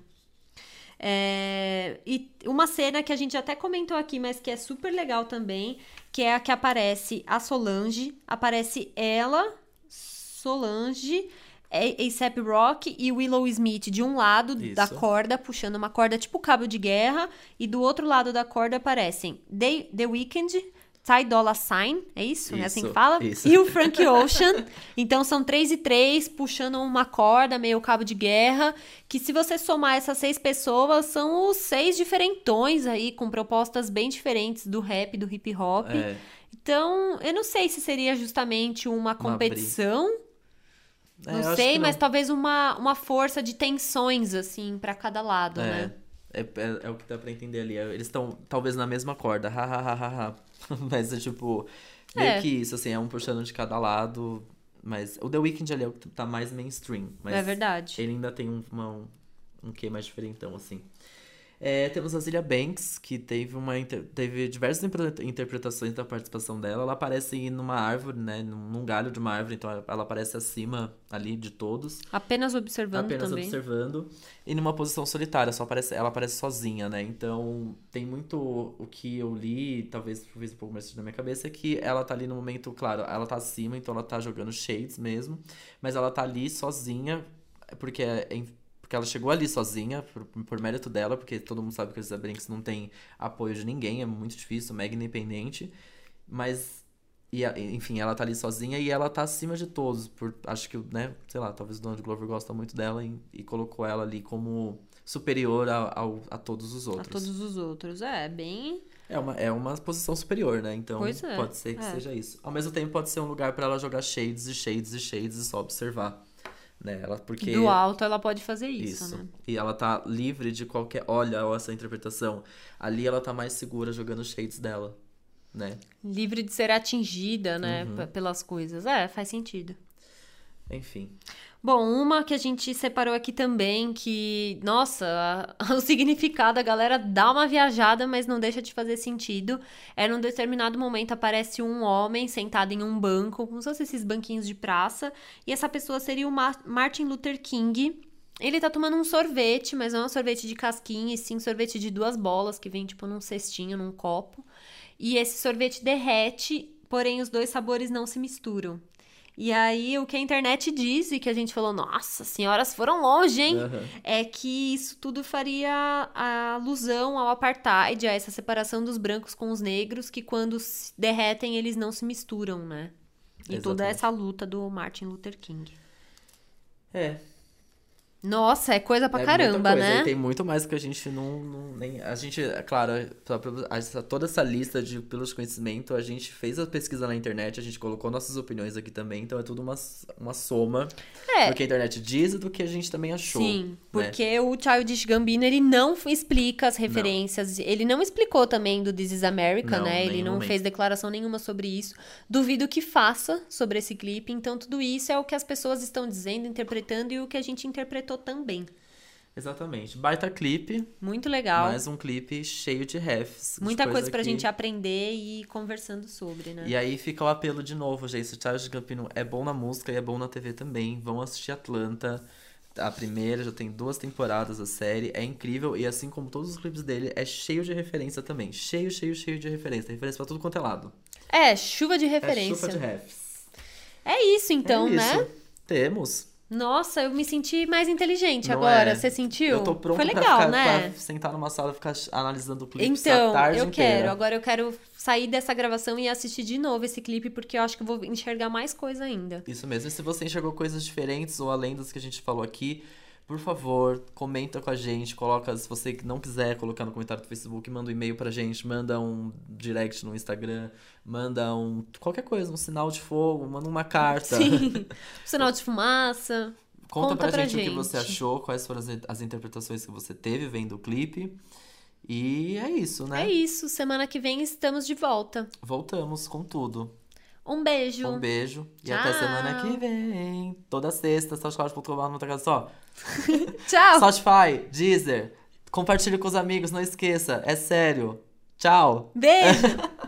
É, e uma cena que a gente até comentou aqui, mas que é super legal também, que é a que aparece a Solange, aparece ela, Solange, A- A$AP Rock e Willow Smith de um lado da Isso. corda, puxando uma corda tipo cabo de guerra, e do outro lado da corda aparecem The, The Weeknd, Ty Dolla Sign, é isso? é assim que Isso, fala? isso. E o Frank Ocean. Então são três e três, puxando uma corda, meio cabo de guerra. Que se você somar essas seis pessoas, são os seis diferentões aí, com propostas bem diferentes do rap, do hip hop. É, Então, eu não sei se seria justamente uma competição. É, não sei, mas talvez uma, uma força de tensões, assim, pra cada lado, É, né? é, é, é o que dá pra entender ali. Eles estão talvez na mesma corda, ha, ha, ha, ha, ha. mas é tipo, meio É. que isso, assim, é um puxando de cada lado. Mas o The Weeknd ali é o que tá mais mainstream. Mas é verdade. ele ainda tem um, uma, um, um quê mais diferentão, assim. É, temos a Zilia Banks, que teve uma teve diversas interpretações da participação dela. Ela aparece numa árvore, né? Num, galho de uma árvore, então ela- aparece acima ali de todos. Apenas observando apenas também. observando. E numa posição solitária, só aparece, ela aparece sozinha, né? Então tem muito o que eu li, talvez fez um pouco mais na minha cabeça, é que ela tá ali no momento, claro, ela tá acima, então ela tá jogando shades mesmo, mas ela tá ali sozinha, porque é, é porque ela chegou ali sozinha, por, por mérito dela, porque todo mundo sabe que a Elizabeth Banks não tem apoio de ninguém, é muito difícil, mega independente. Mas, e a- enfim, ela tá ali sozinha e ela tá acima de todos. Por, acho que, né, sei lá, talvez o Donald Glover gosta muito dela e, e colocou ela ali como superior a, ao- a todos os A outros. todos os outros. É, bem. É uma, é uma posição superior, né? Então é, pode ser que é. seja isso. Ao mesmo tempo, pode ser um lugar pra ela jogar shades e shades e shades e só observar. Né? Ela, porque Do alto ela pode fazer isso, isso. né? E ela tá livre de qualquer. Olha essa interpretação. Ali ela tá mais segura jogando shades dela. Né? Livre de ser atingida, né, Uhum. pelas coisas. É, faz sentido. Enfim. Bom, uma que a gente separou aqui também, que, nossa, o significado, a galera dá uma viajada, mas não deixa de fazer sentido. É num determinado momento aparece um homem sentado em um banco, como se fossem esses banquinhos de praça, e essa pessoa seria o Ma- Martin Luther King. Ele tá tomando um sorvete, mas não é um sorvete de casquinha, e sim sorvete de duas bolas, que vem tipo num cestinho, num copo. E esse sorvete derrete, porém os dois sabores não se misturam. E aí, o que a internet diz, e que a gente falou, nossa, senhoras foram longe, hein? Aham. É que isso tudo faria alusão ao apartheid, a essa separação dos brancos com os negros, que quando se derretem, eles não se misturam, né? E toda Exatamente. essa luta do Martin Luther King. É, Nossa, é coisa pra é caramba, coisa. né? E tem muito mais que a gente não, não nem a gente, é claro, essa- toda essa lista de de conhecimento, a gente fez a pesquisa na internet, a gente colocou nossas opiniões aqui também, então é tudo uma, uma soma É. do que a internet diz e do que a gente também achou. Sim, né? porque o Childish Gambino, ele não explica as referências, ele não explicou também do This is America, Não, né? Ele não momento. fez declaração nenhuma sobre isso. Duvido que faça sobre esse clipe, então tudo isso é o que as pessoas estão dizendo, interpretando e o que a gente interpretou também. Exatamente. Baita clipe, Muito legal. mais um clipe cheio de refs. de Muita coisa pra que- gente aprender e ir conversando sobre, né? E aí fica o apelo de novo, gente. O Charles Gambino é bom na música e é bom na TV também. Vão assistir Atlanta. A primeira já tem duas temporadas a série. É incrível. E assim como todos os clipes dele, é cheio de referência também. Cheio, cheio, cheio de referência. Tem referência pra tudo quanto é lado. É, chuva de É referência. chuva de refs. É isso então, é né? isso. Temos. Nossa, eu me senti mais inteligente Não agora. é? Você sentiu? Eu tô pronto Foi pra, legal, ficar, né? pra sentar numa sala e ficar analisando o clipe a Então, tarde eu inteira. quero. Agora eu quero sair dessa gravação e assistir de novo esse clipe, porque eu acho que eu vou enxergar mais coisa ainda. Isso mesmo. E se você enxergou coisas diferentes ou além das que a gente falou aqui, por favor, comenta com a gente. Coloca, se você não quiser colocar no comentário do Facebook, manda um e-mail pra gente, manda um direct no Instagram, manda um. qualquer coisa, um sinal de fogo, manda uma carta. Sim. Sinal de fumaça. Conta, Conta pra, pra gente, o que você gente. achou, quais foram as, as interpretações que você teve vendo o clipe. E é isso, né? É isso. Semana que vem estamos de volta. Voltamos com tudo. Um beijo. Um beijo e Tchau. até semana que vem. Toda sexta, soundcloud.com.br só. Tchau. Spotify, Deezer. Compartilhe com os amigos, não esqueça. É sério. Tchau. Beijo.